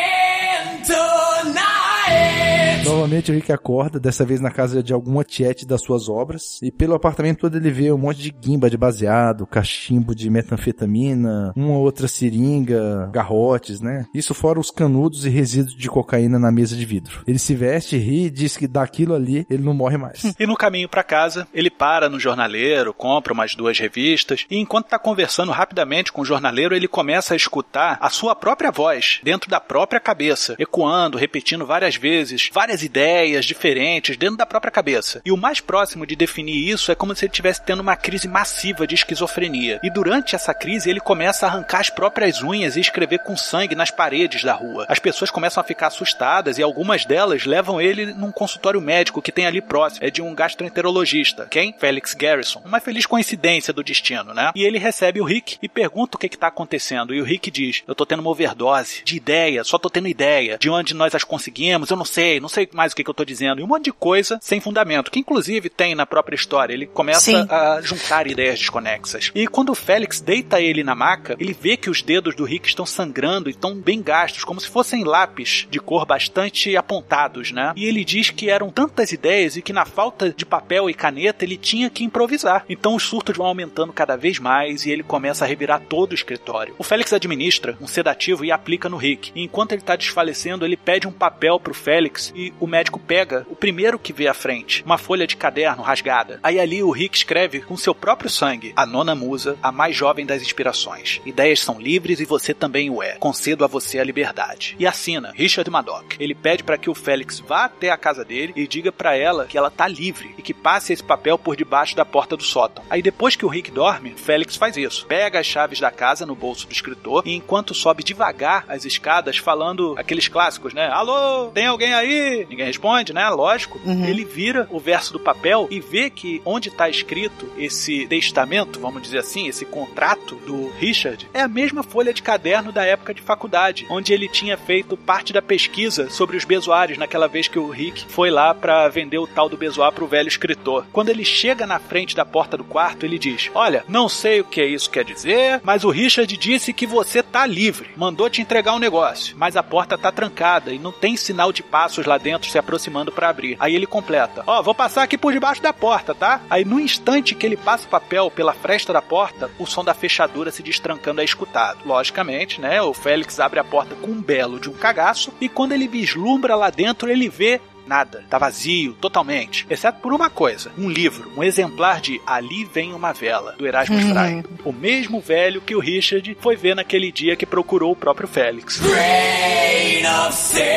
Speaker 2: Novamente o Rick acorda, dessa vez na casa de alguma tiete das suas obras, e pelo apartamento todo ele vê um monte de guimba de baseado, cachimbo de metanfetamina, uma outra seringa, garrotes, né? Isso fora os canudos e resíduos de cocaína na mesa de vidro. Ele se veste, ri e diz que daquilo ali ele não morre mais.
Speaker 1: E no caminho para casa, ele para no jornaleiro, compra umas duas revistas, e enquanto tá conversando rapidamente com o jornaleiro, ele começa a escutar a sua própria voz, dentro da própria cabeça, ecoando, repetindo várias vezes, várias ideias diferentes dentro da própria cabeça. E o mais próximo de definir isso é como se ele estivesse tendo uma crise massiva de esquizofrenia. E durante essa crise ele começa a arrancar as próprias unhas e escrever com sangue nas paredes da rua. As pessoas começam a ficar assustadas e algumas delas levam ele num consultório médico que tem ali próximo. É de um gastroenterologista. Quem? Felix Garrison. Uma feliz coincidência do destino, né? E ele recebe o Rick e pergunta o que que tá acontecendo. E o Rick diz: Eu tô tendo uma overdose de ideia, só tô tendo ideia. De onde nós as conseguimos, eu não sei, não sei mais o que, que eu tô dizendo. E um monte de coisa sem fundamento, que inclusive tem na própria história. Ele começa
Speaker 3: Sim.
Speaker 1: a juntar ideias desconexas. E quando o Félix deita ele na maca, ele vê que os dedos do Rick estão sangrando e estão bem gastos, como se fossem lápis de cor bastante apontados, né? E ele diz que eram tantas ideias e que na falta de papel e caneta ele tinha que improvisar. Então os surtos vão aumentando cada vez mais e ele começa a revirar todo o escritório. O Félix administra um sedativo e aplica no Rick. E enquanto ele está desfalecendo, ele pede um papel pro Félix e o médico pega o primeiro que vê à frente, uma folha de caderno rasgada. Aí ali o Rick escreve com seu próprio sangue: A nona musa, a mais jovem das inspirações. Ideias são livres e você também o é. Concedo a você a liberdade. E assina Richard Madoc. Ele pede para que o Félix vá até a casa dele e diga para ela que ela tá livre e que passe esse papel por debaixo da porta do sótão. Aí depois que o Rick dorme, Félix faz isso. Pega as chaves da casa no bolso do escritor e enquanto sobe devagar as escadas falando aqueles clássicos, né? Alô, tem alguém aí? Ninguém responde, né? Lógico. Ele vira o verso do papel e vê que onde está escrito esse testamento, vamos dizer assim, esse contrato do Richard, é a mesma folha de caderno da época de faculdade, onde ele tinha feito parte da pesquisa sobre os bezoares naquela vez que o Rick foi lá para vender o tal do bezoar pro velho escritor. Quando ele chega na frente da porta do quarto, ele diz: Olha, não sei o que isso quer dizer, mas o Richard disse que você tá livre. Mandou te entregar um negócio, mas a porta tá trancada e não tem sinal de passos lá dentro se aproximando para abrir. Aí ele completa: Ó, vou passar aqui por debaixo da porta, tá? Aí no instante que ele passa o papel pela fresta da porta, o som da fechadura se destrancando é escutado. Logicamente, né? O Félix abre a porta com um belo de um cagaço e quando ele vislumbra lá dentro, ele vê Nada. Tá vazio, totalmente. Exceto por uma coisa: um livro, um exemplar de Ali Vem uma Vela, do Erasmus
Speaker 3: Uhum.
Speaker 1: Frei. O mesmo velho que o Richard foi ver naquele dia que procurou o próprio Félix.
Speaker 6: Rain of sand.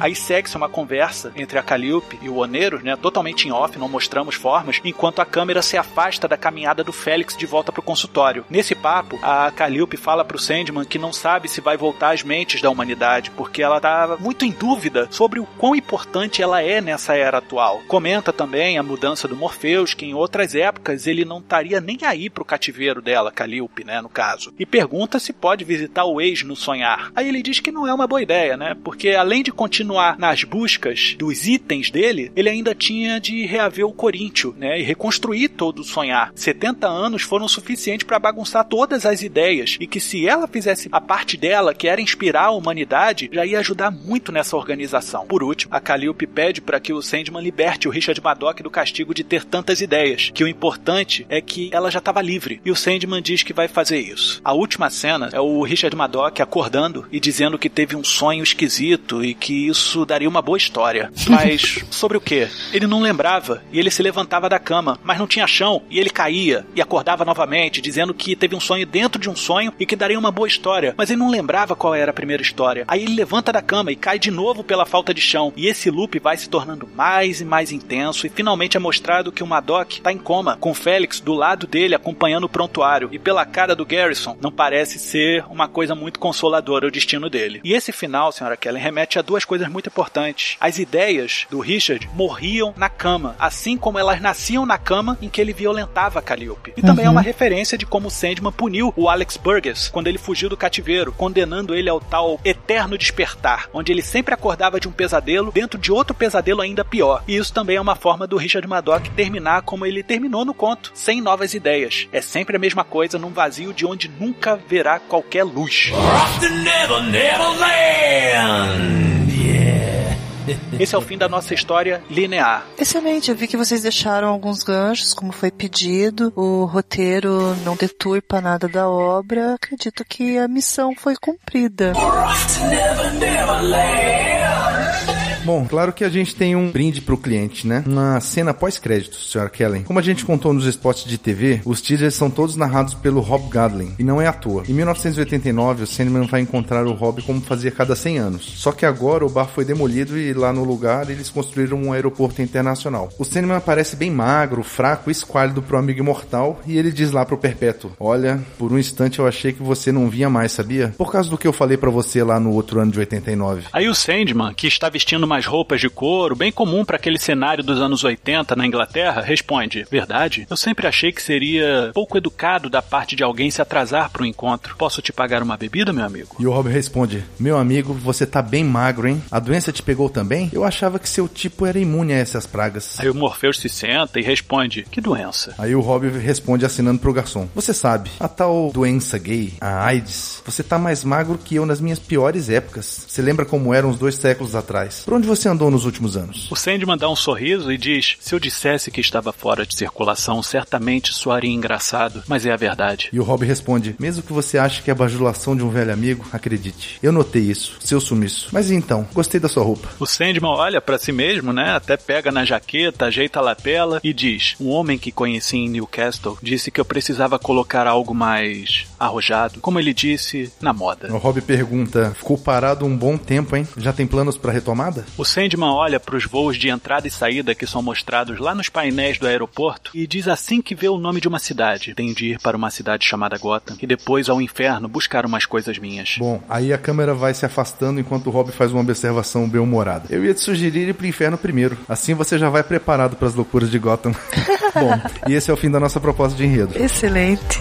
Speaker 1: Aí segue-se uma conversa entre a Calliope e o Oneiros, né? Totalmente em off, não mostramos formas, enquanto a câmera se afasta da caminhada do Félix de volta pro consultório. Nesse papo, a Calliope fala pro Sandman que não sabe se vai voltar às mentes da humanidade, porque ela tá muito em dúvida sobre o quão importante ela é nessa era atual. Comenta também a mudança do Morpheus, que em outras épocas ele não estaria nem aí pro cativeiro dela, Calliope, né, no caso. E pergunta se pode visitar o ex no sonhar. Aí ele diz que não é uma boa ideia, né? Porque além de de continuar nas buscas dos itens dele, ele ainda tinha de reaver o Coríntio, né? E reconstruir todo o sonhar. 70 anos foram suficientes para bagunçar todas as ideias e que se ela fizesse a parte dela, que era inspirar a humanidade, já ia ajudar muito nessa organização. Por último, a Calliope pede para que o Sandman liberte o Richard Madoc do castigo de ter tantas ideias, que o importante é que ela já estava livre. E o Sandman diz que vai fazer isso. A última cena é o Richard Madoc acordando e dizendo que teve um sonho esquisito e que isso daria uma boa história. Mas sobre o que? Ele não lembrava e ele se levantava da cama, mas não tinha chão e ele caía e acordava novamente, dizendo que teve um sonho dentro de um sonho e que daria uma boa história, mas ele não lembrava qual era a primeira história. Aí ele levanta da cama e cai de novo pela falta de chão, e esse loop vai se tornando mais e mais intenso e finalmente é mostrado que o Madoc está em coma, com Félix do lado dele acompanhando o prontuário, e pela cara do Garrison não parece ser uma coisa muito consoladora o destino dele. E esse final, senhora Kellen, remete a duas coisas muito importantes. As ideias do Richard morriam na cama, assim como elas nasciam na cama em que ele violentava Calliope. E também é uma referência de como Sandman puniu o Alex Burgess quando ele fugiu do cativeiro, condenando ele ao tal eterno despertar, onde ele sempre acordava de um pesadelo dentro de outro pesadelo ainda pior. E isso também é uma forma do Richard Madoc terminar como ele terminou no conto, sem novas ideias. É sempre a mesma coisa num vazio de onde nunca verá qualquer luz.
Speaker 6: To Never, Neverland. Yeah.
Speaker 1: Esse é o fim da nossa história linear.
Speaker 3: Excelente, eu vi que vocês deixaram alguns ganchos, como foi pedido. O roteiro não deturpa nada da obra. Acredito que a missão foi cumprida.
Speaker 6: To Never, Neverland.
Speaker 2: Bom, claro que a gente tem um brinde pro cliente, né? Na cena pós-créditos, Sr. Kellen. Como a gente contou nos spots de TV, os teasers são todos narrados pelo Rob Gadlin, e não é à toa. Em 1989, o Sandman vai encontrar o Rob como fazia cada 100 anos. Só que agora o bar foi demolido e lá no lugar eles construíram um aeroporto internacional. O Sandman aparece bem magro, fraco esquálido pro amigo imortal, e ele diz lá pro Perpétuo: Olha, por um instante eu achei que você não vinha mais, sabia? Por causa do que eu falei pra você lá no outro ano de 89.
Speaker 1: Aí o Sandman, que está vestindo umas roupas de couro, bem comum para aquele cenário dos anos 80 na Inglaterra, responde: Verdade? Eu sempre achei que seria pouco educado da parte de alguém se atrasar para o encontro. Posso te pagar uma bebida, meu amigo?
Speaker 2: E o Rob responde: Meu amigo, você tá bem magro, hein? A doença te pegou também? Eu achava que seu tipo era imune a essas pragas.
Speaker 1: Aí o Morpheus se senta e responde: Que doença?
Speaker 2: Aí o Rob responde assinando pro garçom: Você sabe, a tal doença gay, a AIDS, você tá mais magro que eu nas minhas piores épocas. Você lembra como era uns dois séculos atrás? Por onde você andou nos últimos anos?
Speaker 1: O Sandman dá um sorriso e diz: Se eu dissesse que estava fora de circulação, certamente soaria engraçado, mas é a verdade.
Speaker 2: E o Rob responde: Mesmo que você ache que é a bajulação de um velho amigo, acredite. Eu notei isso, seu sumiço. Mas e então, gostei da sua roupa.
Speaker 1: O Sandman olha para si mesmo, né? Até pega na jaqueta, ajeita a lapela e diz: Um homem que conheci em Newcastle disse que eu precisava colocar algo mais arrojado, como ele disse, na moda.
Speaker 2: O Rob pergunta: Ficou parado um bom tempo, hein? Já tem planos pra retomada?
Speaker 1: O Sandman olha para os voos de entrada e saída que são mostrados lá nos painéis do aeroporto e diz assim que vê o nome de uma cidade: Tenho de ir para uma cidade chamada Gotham e depois ao inferno buscar umas coisas minhas.
Speaker 2: Bom, aí a câmera vai se afastando enquanto o Rob faz uma observação bem-humorada. Eu ia te sugerir ir pro inferno primeiro. Assim você já vai preparado para as loucuras de Gotham. Bom, e esse é o fim da nossa proposta de enredo.
Speaker 3: Excelente.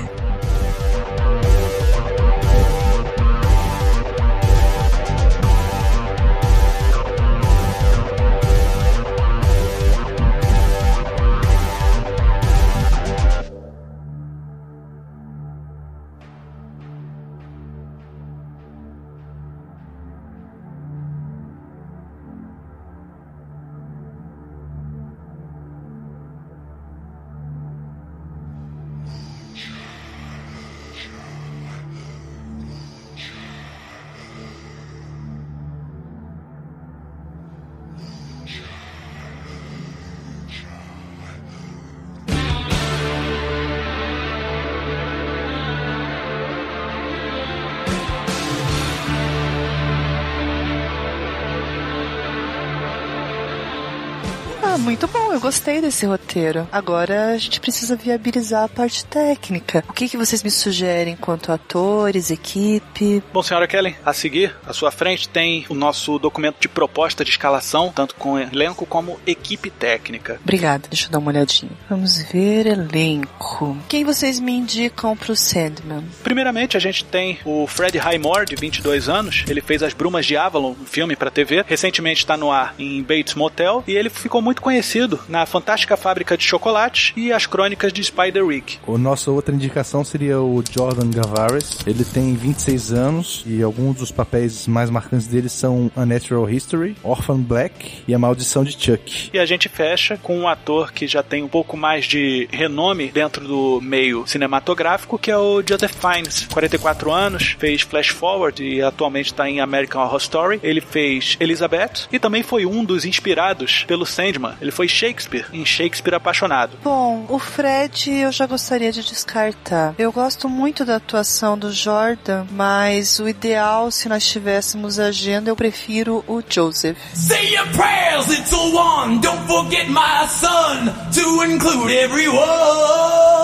Speaker 3: Muito bom, eu gostei desse roteiro. Agora a gente precisa viabilizar a parte técnica. O que, que vocês me sugerem quanto a atores, equipe?
Speaker 1: Bom, senhora Kellen, a seguir, à sua frente tem o nosso documento de proposta de escalação, tanto com elenco como equipe técnica.
Speaker 3: Obrigada, deixa eu dar uma olhadinha. Vamos ver elenco. Quem vocês me indicam pro Sandman?
Speaker 1: Primeiramente, a gente tem o Fred Highmore, de 22 anos. Ele fez As Brumas de Avalon, um filme para TV. Recentemente está no ar em Bates Motel. E ele ficou muito conhecido na Fantástica Fábrica de Chocolates e as Crônicas de Spider-Week.
Speaker 2: O nossa outra indicação seria o Jordan Gavares. Ele tem 26 anos e alguns dos papéis mais marcantes dele são A Natural History, Orphan Black e A Maldição de Chuck.
Speaker 1: E a gente fecha com um ator que já tem um pouco mais de renome dentro do meio cinematográfico, que é o Joseph Fiennes, 44 anos, fez Flash Forward e atualmente está em American Horror Story. Ele fez Elizabeth e também foi um dos inspirados pelo Sandman. Ele foi Shakespeare em Shakespeare Apaixonado.
Speaker 3: Bom, o Fred eu já gostaria de descartar. Eu gosto muito da atuação do Jordan, mas o ideal, se nós tivéssemos agenda, eu prefiro o Joseph.
Speaker 6: Say your prayers, little one. Don't forget my son to include everyone.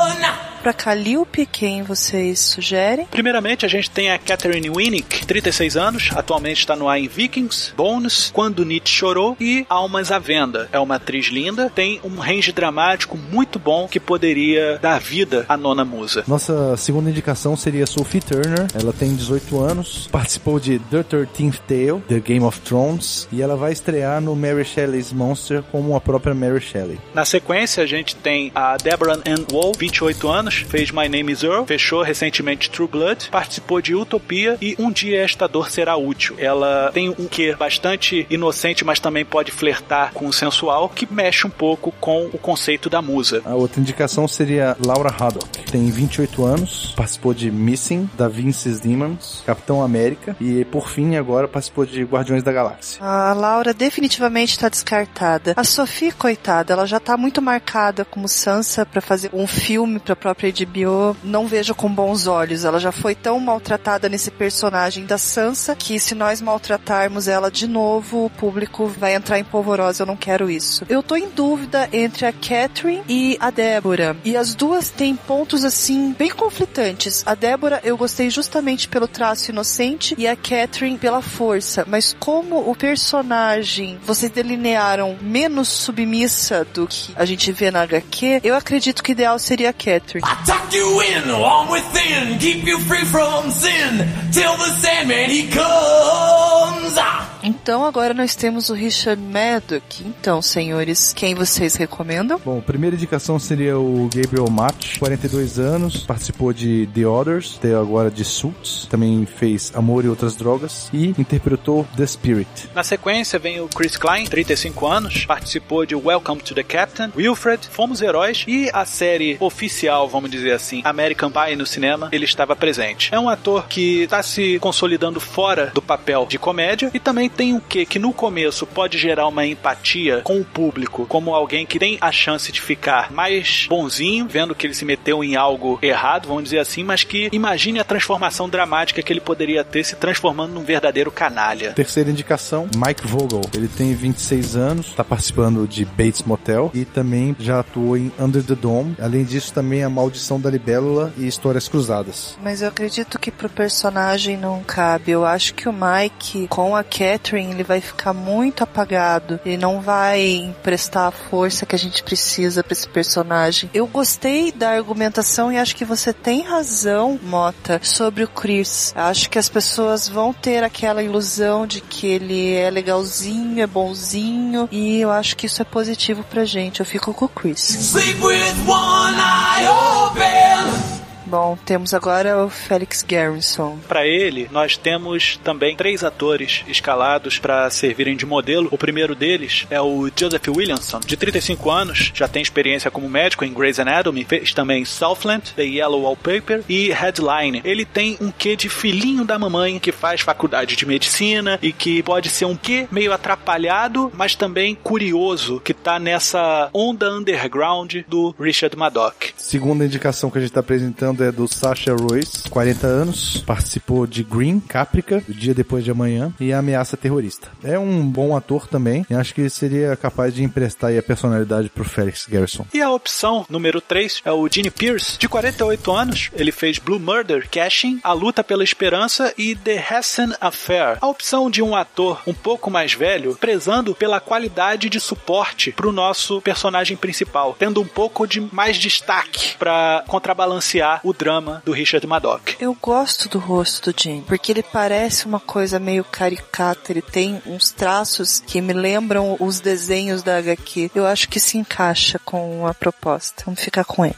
Speaker 3: Pra Calliope, quem vocês sugerem?
Speaker 1: Primeiramente, a gente tem a Catherine Winnick, 36 anos, atualmente está no ar em Vikings, Bones, Quando Nietzsche Chorou e Almas à Venda. É uma atriz linda, tem um range dramático muito bom que poderia dar vida à nona musa.
Speaker 2: Nossa segunda indicação seria Sophie Turner. Ela tem 18 anos, participou de The 13th Tale, The Game of Thrones, e ela vai estrear no Mary Shelley's Monster como a própria Mary Shelley.
Speaker 1: Na sequência, a gente tem a Deborah Ann Wall, 28 anos, fez My Name is Earl, fechou recentemente True Blood, participou de Utopia e Um Dia Esta Dor Será Útil. Ela tem um quê bastante inocente, mas também pode flertar com o sensual, que mexe um pouco com o conceito da musa.
Speaker 2: A outra indicação seria Laura Haddock. Tem 28 anos, participou de Missing, Da Vinci's Demons, Capitão América e, por fim, agora participou de Guardiões da Galáxia.
Speaker 3: A Laura definitivamente está descartada. A Sophie, coitada, ela já tá muito marcada como Sansa para fazer um filme pra própria HBO. Não vejo com bons olhos. Ela já foi tão maltratada nesse personagem da Sansa que se nós maltratarmos ela de novo, o público vai entrar em polvorosa. Eu não quero isso. Eu tô em dúvida entre a Catherine e a Débora. E as duas têm pontos assim bem conflitantes. A Débora eu gostei justamente pelo traço inocente e a Catherine pela força. Mas como o personagem vocês delinearam menos submissa do que a gente vê na HQ, eu acredito que o ideal seria a Catherine.
Speaker 6: I tuck you in, warm within, keep you free from sin, till the Sandman he comes. Ah.
Speaker 3: Então agora nós temos o Richard Maddock. Então, senhores, quem vocês recomendam?
Speaker 2: Bom, primeira indicação seria o Gabriel Matt, 42 anos, participou de The Others, até agora de Suits, também fez Amor e Outras Drogas e interpretou The Spirit.
Speaker 1: Na sequência vem o Chris Klein, 35 anos, participou de Welcome to the Captain, Wilfred, Fomos Heróis e a série oficial, vamos dizer assim, American Pie no cinema, ele estava presente. É um ator que está se consolidando fora do papel de comédia e também tem o que que no começo pode gerar uma empatia com o público, como alguém que tem a chance de ficar mais bonzinho, vendo que ele se meteu em algo errado, vamos dizer assim, mas que imagine a transformação dramática que ele poderia ter se transformando num verdadeiro canalha.
Speaker 2: Terceira indicação, Mike Vogel. Ele tem 26 anos, está participando de Bates Motel e também já atuou em Under the Dome. Além disso, também A Maldição da Libélula e Histórias Cruzadas.
Speaker 3: Mas eu acredito que pro personagem não cabe. Eu acho que o Mike, com a Catherine, ele vai ficar muito apagado. Ele não vai emprestar a força que a gente precisa pra esse personagem. Eu gostei da argumentação e acho que você tem razão, Mota, sobre o Chris. Acho que as pessoas vão ter aquela ilusão de que ele é legalzinho, é bonzinho, e eu acho que isso é positivo pra gente. Eu fico com o Chris.
Speaker 6: Sleep with one eye open.
Speaker 3: Bom, temos agora o Felix Garrison.
Speaker 1: Para ele, nós temos também três atores escalados para servirem de modelo. O primeiro deles é o Joseph Williamson, de 35 anos, já tem experiência como médico em Grey's Anatomy, fez também Southland, The Yellow Wallpaper e Headline. Ele tem um quê de filhinho da mamãe que faz faculdade de medicina e que pode ser um quê meio atrapalhado, mas também curioso, que tá nessa onda underground do Richard Maddock.
Speaker 2: Segunda indicação que a gente está apresentando é do Sasha Royce, 40 anos, participou de Green, Caprica, O Dia Depois de Amanhã e Ameaça Terrorista. É um bom ator também e acho que seria capaz de emprestar a personalidade pro Felix Garrison.
Speaker 1: E a opção número 3 é o Gene Pierce, de 48 anos. Ele fez Blue Murder, Cashing, A Luta pela Esperança e The Hessen Affair. A opção de um ator um pouco mais velho, prezando pela qualidade de suporte pro nosso personagem principal, tendo um pouco de mais destaque para contrabalancear o drama do Richard Madoc.
Speaker 3: Eu gosto do rosto do Jim, porque ele parece uma coisa meio caricata, ele tem uns traços que me lembram os desenhos da HQ. Eu acho que se encaixa com a proposta. Vamos ficar com ele.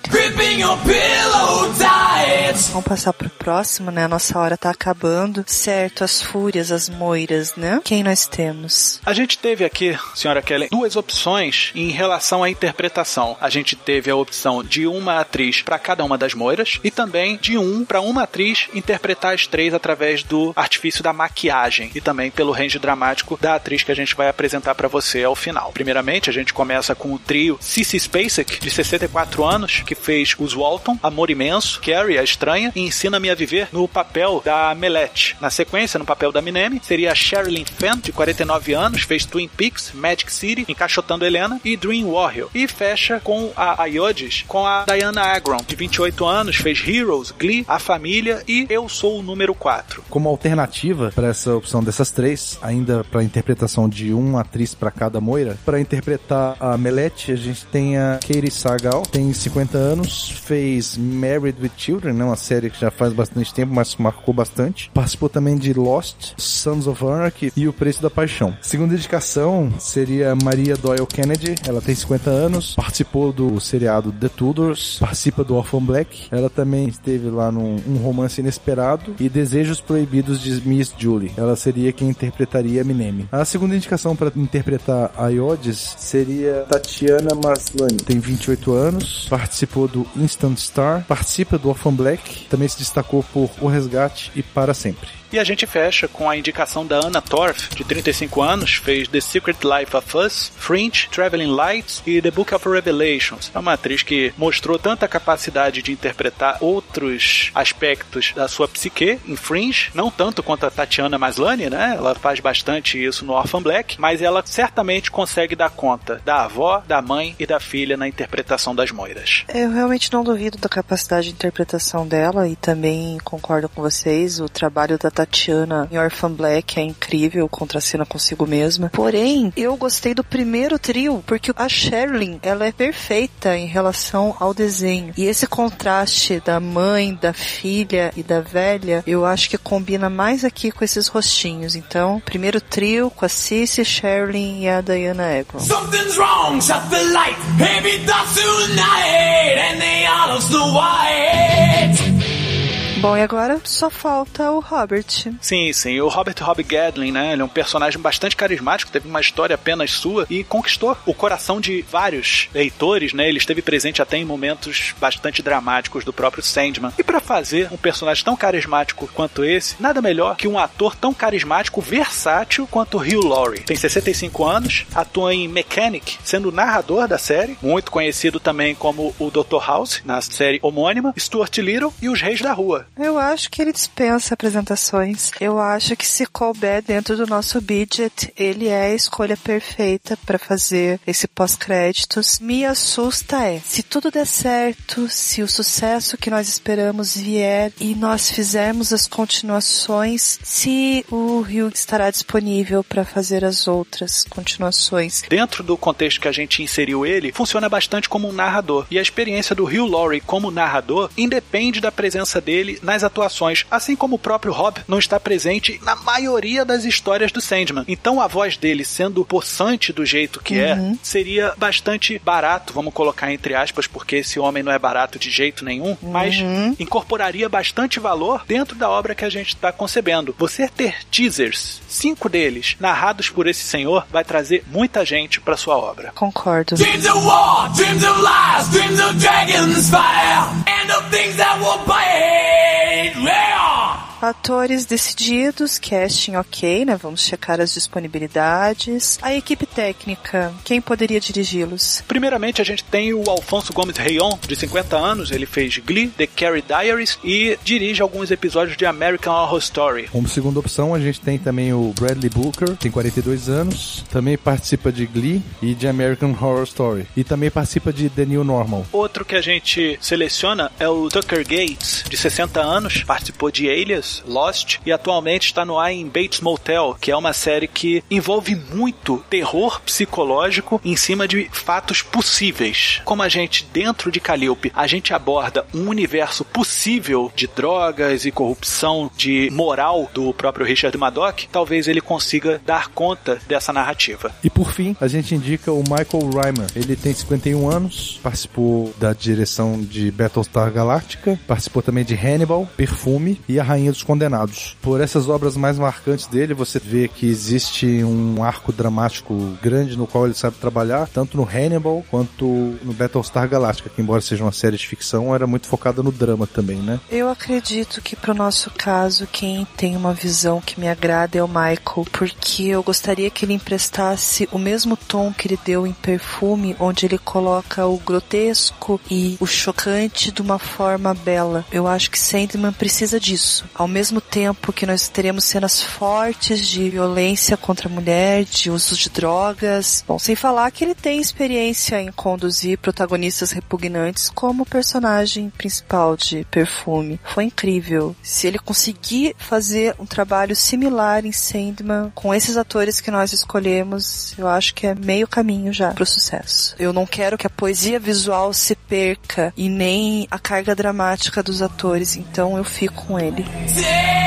Speaker 3: Vamos passar pro próximo, né? A nossa hora tá acabando. Certo, as fúrias, as moiras, né? Quem nós temos?
Speaker 1: A gente teve aqui, senhora Kelly, duas opções em relação à interpretação. A gente teve a opção de uma atriz para cada uma das moiras e também de um para uma atriz interpretar as três através do artifício da maquiagem e também pelo range dramático da atriz que a gente vai apresentar para você ao final. Primeiramente, a gente começa com o trio Cissy Spacek, de 64 anos, que fez Os Walton, Amor Imenso, Carrie, a Estranha e Ensina-me a Viver no papel da Melete. Na sequência, no papel da Minemi, seria Sherilyn Fenn, de 49 anos, fez Twin Peaks, Magic City, encaixotando Helena e Dream Warrior. E fecha com a Ayodes, com a Diana Agron, de 28 anos, fez Heroes, Glee, A Família e Eu Sou o Número 4.
Speaker 2: Como alternativa para essa opção dessas três, ainda para interpretação de uma atriz para cada moira, para interpretar a Melete, a gente tem a Katie Sagal, tem 50 anos, fez Married with Children, né, uma série que já faz bastante tempo, mas marcou bastante. Participou também de Lost, Sons of Anarchy e O Preço da Paixão. Segunda indicação seria Maria Doyle Kennedy, ela tem 50 anos, participou do seriado The Tudors, participa do Orphan Black, ela também esteve lá num um romance inesperado e Desejos Proibidos de Miss Julie. Ela seria quem interpretaria Minemi. A segunda indicação para interpretar a Iodes seria Tatiana Maslany. Tem 28 anos, participou do Instant Star, participa do Orphan Black, também se destacou por O Resgate e Para Sempre.
Speaker 1: E a gente fecha com a indicação da Anna Torf, de 35 anos, fez The Secret Life of Us, Fringe, Traveling Lights e The Book of Revelations. É uma atriz que mostrou tanta capacidade de interpretar outros aspectos da sua psique em Fringe, não tanto quanto a Tatiana Maslany, né? Ela faz bastante isso no Orphan Black, mas ela certamente consegue dar conta da avó, da mãe e da filha na interpretação das moiras.
Speaker 3: Eu realmente não duvido da capacidade de interpretação dela e também concordo com vocês, o trabalho da Tatiana em Orphan Black é incrível, contracena consigo mesma. Porém, eu gostei do primeiro trio, porque a Sherilyn, ela é perfeita em relação ao desenho. E esse contraste da mãe, da filha e da velha, eu acho que combina mais aqui com esses rostinhos. Então, primeiro trio com a Cissy, Sherilyn e a Diana Agron.
Speaker 6: Something's wrong, shut the light. Heavy thoughts tonight, and they all Snow White.
Speaker 3: Bom, e agora só falta o Robert.
Speaker 1: Sim, sim. O Robert Rob Gadlin, né? Ele é um personagem bastante carismático, teve uma história apenas sua e conquistou o coração de vários leitores, né? Ele esteve presente até em momentos bastante dramáticos do próprio Sandman. E para fazer um personagem tão carismático quanto esse, nada melhor que um ator tão carismático, versátil quanto Hugh Laurie. Tem 65 anos, atua em Mechanic, sendo narrador da série, muito conhecido também como o Dr. House na série homônima, Stuart Little e Os Reis da Rua.
Speaker 3: Eu acho que ele dispensa apresentações. Eu acho que se couber dentro do nosso budget, ele é a escolha perfeita para fazer esse pós-créditos. Me assusta é, se tudo der certo, se o sucesso que nós esperamos vier e nós fizermos as continuações, se o Hugh estará disponível para fazer as outras continuações.
Speaker 1: Dentro do contexto que a gente inseriu ele, funciona bastante como um narrador. E a experiência do Hugh Laurie como narrador independe da presença dele nas atuações, assim como o próprio Rob não está presente na maioria das histórias do Sandman. Então a voz dele sendo possante do jeito que
Speaker 3: Uhum.
Speaker 1: é, seria bastante barato, vamos colocar entre aspas, porque esse homem não é barato de jeito nenhum, mas incorporaria bastante valor dentro da obra que a gente está concebendo. Você ter teasers, cinco deles, narrados por esse senhor, vai trazer muita gente para sua obra.
Speaker 3: Concordo.
Speaker 6: Dreams of war, dreams of lies, dreams of dragons fire, and of things that will bite. Yeah!
Speaker 3: Atores decididos, casting ok, né? Vamos checar as disponibilidades. A equipe técnica, quem poderia dirigi-los?
Speaker 1: Primeiramente, a gente tem o Alfonso Gomes Reyon, de 50 anos. Ele fez Glee, The Carrie Diaries e dirige alguns episódios de American Horror Story.
Speaker 2: Como segunda opção, a gente tem também o Bradley Booker, tem 42 anos, também participa de Glee e de American Horror Story. E também participa de The New Normal.
Speaker 1: Outro que a gente seleciona é o Tucker Gates, de 60 anos, participou de Alias, Lost e atualmente está no ar em Bates Motel, que é uma série que envolve muito terror psicológico em cima de fatos possíveis. Como a gente, dentro de Calliope, a gente aborda um universo possível de drogas e corrupção, de moral do próprio Richard Madoc, talvez ele consiga dar conta dessa narrativa.
Speaker 2: E por fim, a gente indica o Michael Rymer. Ele tem 51 anos, participou da direção de Battlestar Galactica, participou também de Hannibal, Perfume e A Rainha Condenados. Por essas obras mais marcantes dele, você vê que existe um arco dramático grande no qual ele sabe trabalhar, tanto no Hannibal quanto no Battlestar Galactica, que embora seja uma série de ficção, era muito focada no drama também, né?
Speaker 3: Eu acredito que pro nosso caso, quem tem uma visão que me agrada é o Michael, porque eu gostaria que ele emprestasse o mesmo tom que ele deu em Perfume, onde ele coloca o grotesco e o chocante de uma forma bela. Eu acho que Sandman precisa disso. Ao mesmo tempo que nós teremos cenas fortes de violência contra a mulher, de uso de drogas. Bom, sem falar que ele tem experiência em conduzir protagonistas repugnantes como personagem principal de Perfume. Foi incrível. Se ele conseguir fazer um trabalho similar em Sandman com esses atores que nós escolhemos, eu acho que é meio caminho já pro sucesso. Eu não quero que a poesia visual se perca e nem a carga dramática dos atores, então eu fico com ele.
Speaker 6: Take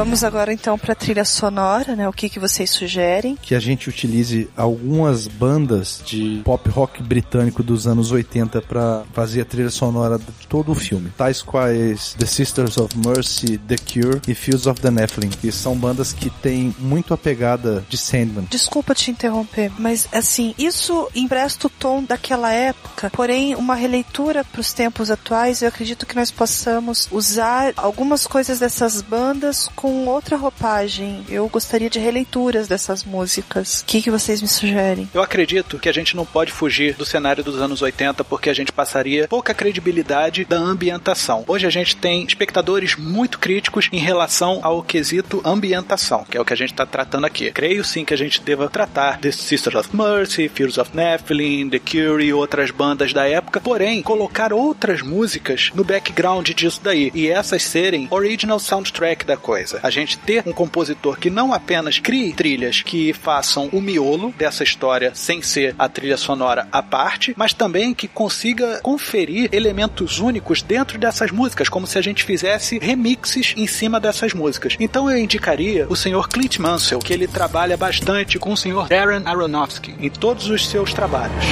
Speaker 3: Vamos agora então para a trilha sonora, né? O que que vocês sugerem?
Speaker 2: Que a gente utilize algumas bandas de pop rock britânico dos anos 80 para fazer a trilha sonora de todo o filme. Tais quais The Sisters of Mercy, The Cure e Fields of the Nephilim, que são bandas que têm muito a pegada de Sandman.
Speaker 3: Desculpa te interromper, mas assim, isso empresta o tom daquela época, porém uma releitura para os tempos atuais, eu acredito que nós possamos usar algumas coisas dessas bandas com outra roupagem. Eu gostaria de releituras dessas músicas. O que, que vocês me sugerem?
Speaker 1: Eu acredito que a gente não pode fugir do cenário dos anos 80 porque a gente passaria pouca credibilidade da ambientação. Hoje a gente tem espectadores muito críticos em relação ao quesito ambientação, que é o que a gente está tratando aqui. Creio sim que a gente deva tratar The Sisters of Mercy, Fears of Nephilim, The Cure e outras bandas da época, porém colocar outras músicas no background disso daí e essas serem original soundtrack da coisa. A gente ter um compositor que não apenas crie trilhas que façam o miolo dessa história sem ser a trilha sonora à parte, mas também que consiga conferir elementos únicos dentro dessas músicas, como se a gente fizesse remixes em cima dessas músicas. Então eu indicaria o senhor Clint Mansell, que ele trabalha bastante com o senhor Darren Aronofsky em todos os seus trabalhos.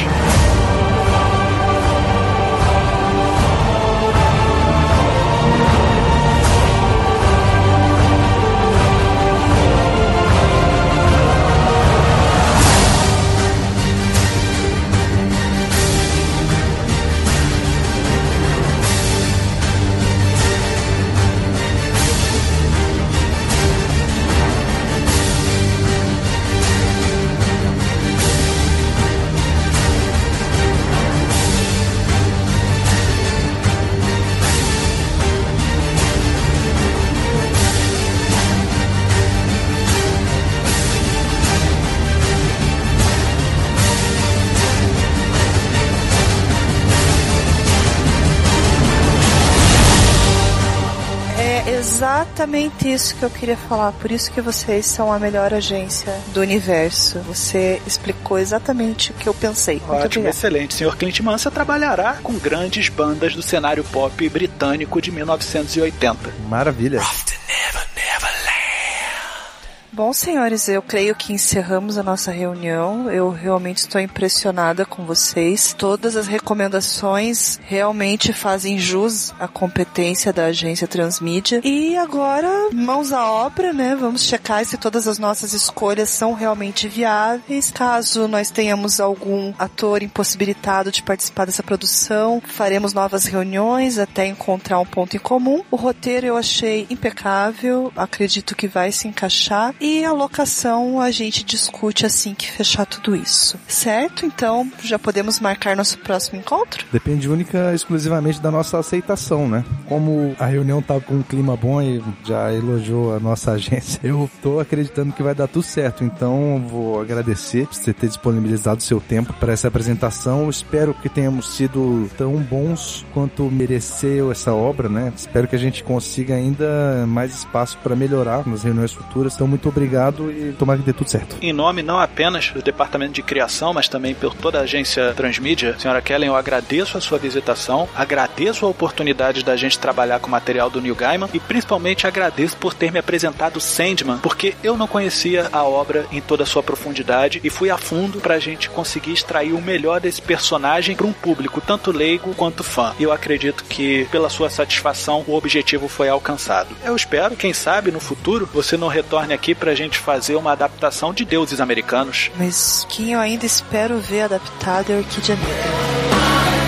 Speaker 3: Exatamente isso que eu queria falar. Por isso que vocês são a melhor agência do universo. Você explicou exatamente o que eu pensei. Muito
Speaker 1: Ótimo, excelente. Senhor Clint Mansell trabalhará com grandes bandas do cenário pop britânico de 1980.
Speaker 2: Maravilha.
Speaker 3: Bom, senhores, eu creio que encerramos a nossa reunião. Eu realmente estou impressionada com vocês. Todas as recomendações realmente fazem jus à competência da agência Transmídia. E agora, mãos à obra, né? Vamos checar se todas as nossas escolhas são realmente viáveis. Caso nós tenhamos algum ator impossibilitado de participar dessa produção, faremos novas reuniões até encontrar um ponto em comum. O roteiro eu achei impecável, acredito que vai se encaixar. E a locação a gente discute assim que fechar tudo isso. Certo? Então já podemos marcar nosso próximo encontro?
Speaker 2: Depende única exclusivamente da nossa aceitação, né? Como a reunião tá com um clima bom e já elogiou a nossa agência, eu tô acreditando que vai dar tudo certo. Então vou agradecer por você ter disponibilizado seu tempo para essa apresentação. Espero que tenhamos sido tão bons quanto mereceu essa obra, né? Espero que a gente consiga ainda mais espaço para melhorar nas reuniões futuras. Então muito obrigado e tomara que dê tudo certo.
Speaker 1: Em nome não apenas do departamento de criação, mas também por toda a agência Transmídia, senhora Kellen, eu agradeço a sua visitação, agradeço a oportunidade da gente trabalhar com o material do Neil Gaiman e principalmente agradeço por ter me apresentado Sandman, porque eu não conhecia a obra em toda a sua profundidade e fui a fundo pra gente conseguir extrair o melhor desse personagem para um público tanto leigo quanto fã. E eu acredito que pela sua satisfação o objetivo foi alcançado. Eu espero, quem sabe no futuro, você não retorne aqui pra gente fazer uma adaptação de deuses americanos.
Speaker 3: Mas quem eu ainda espero ver adaptado é a Orquídea Negra.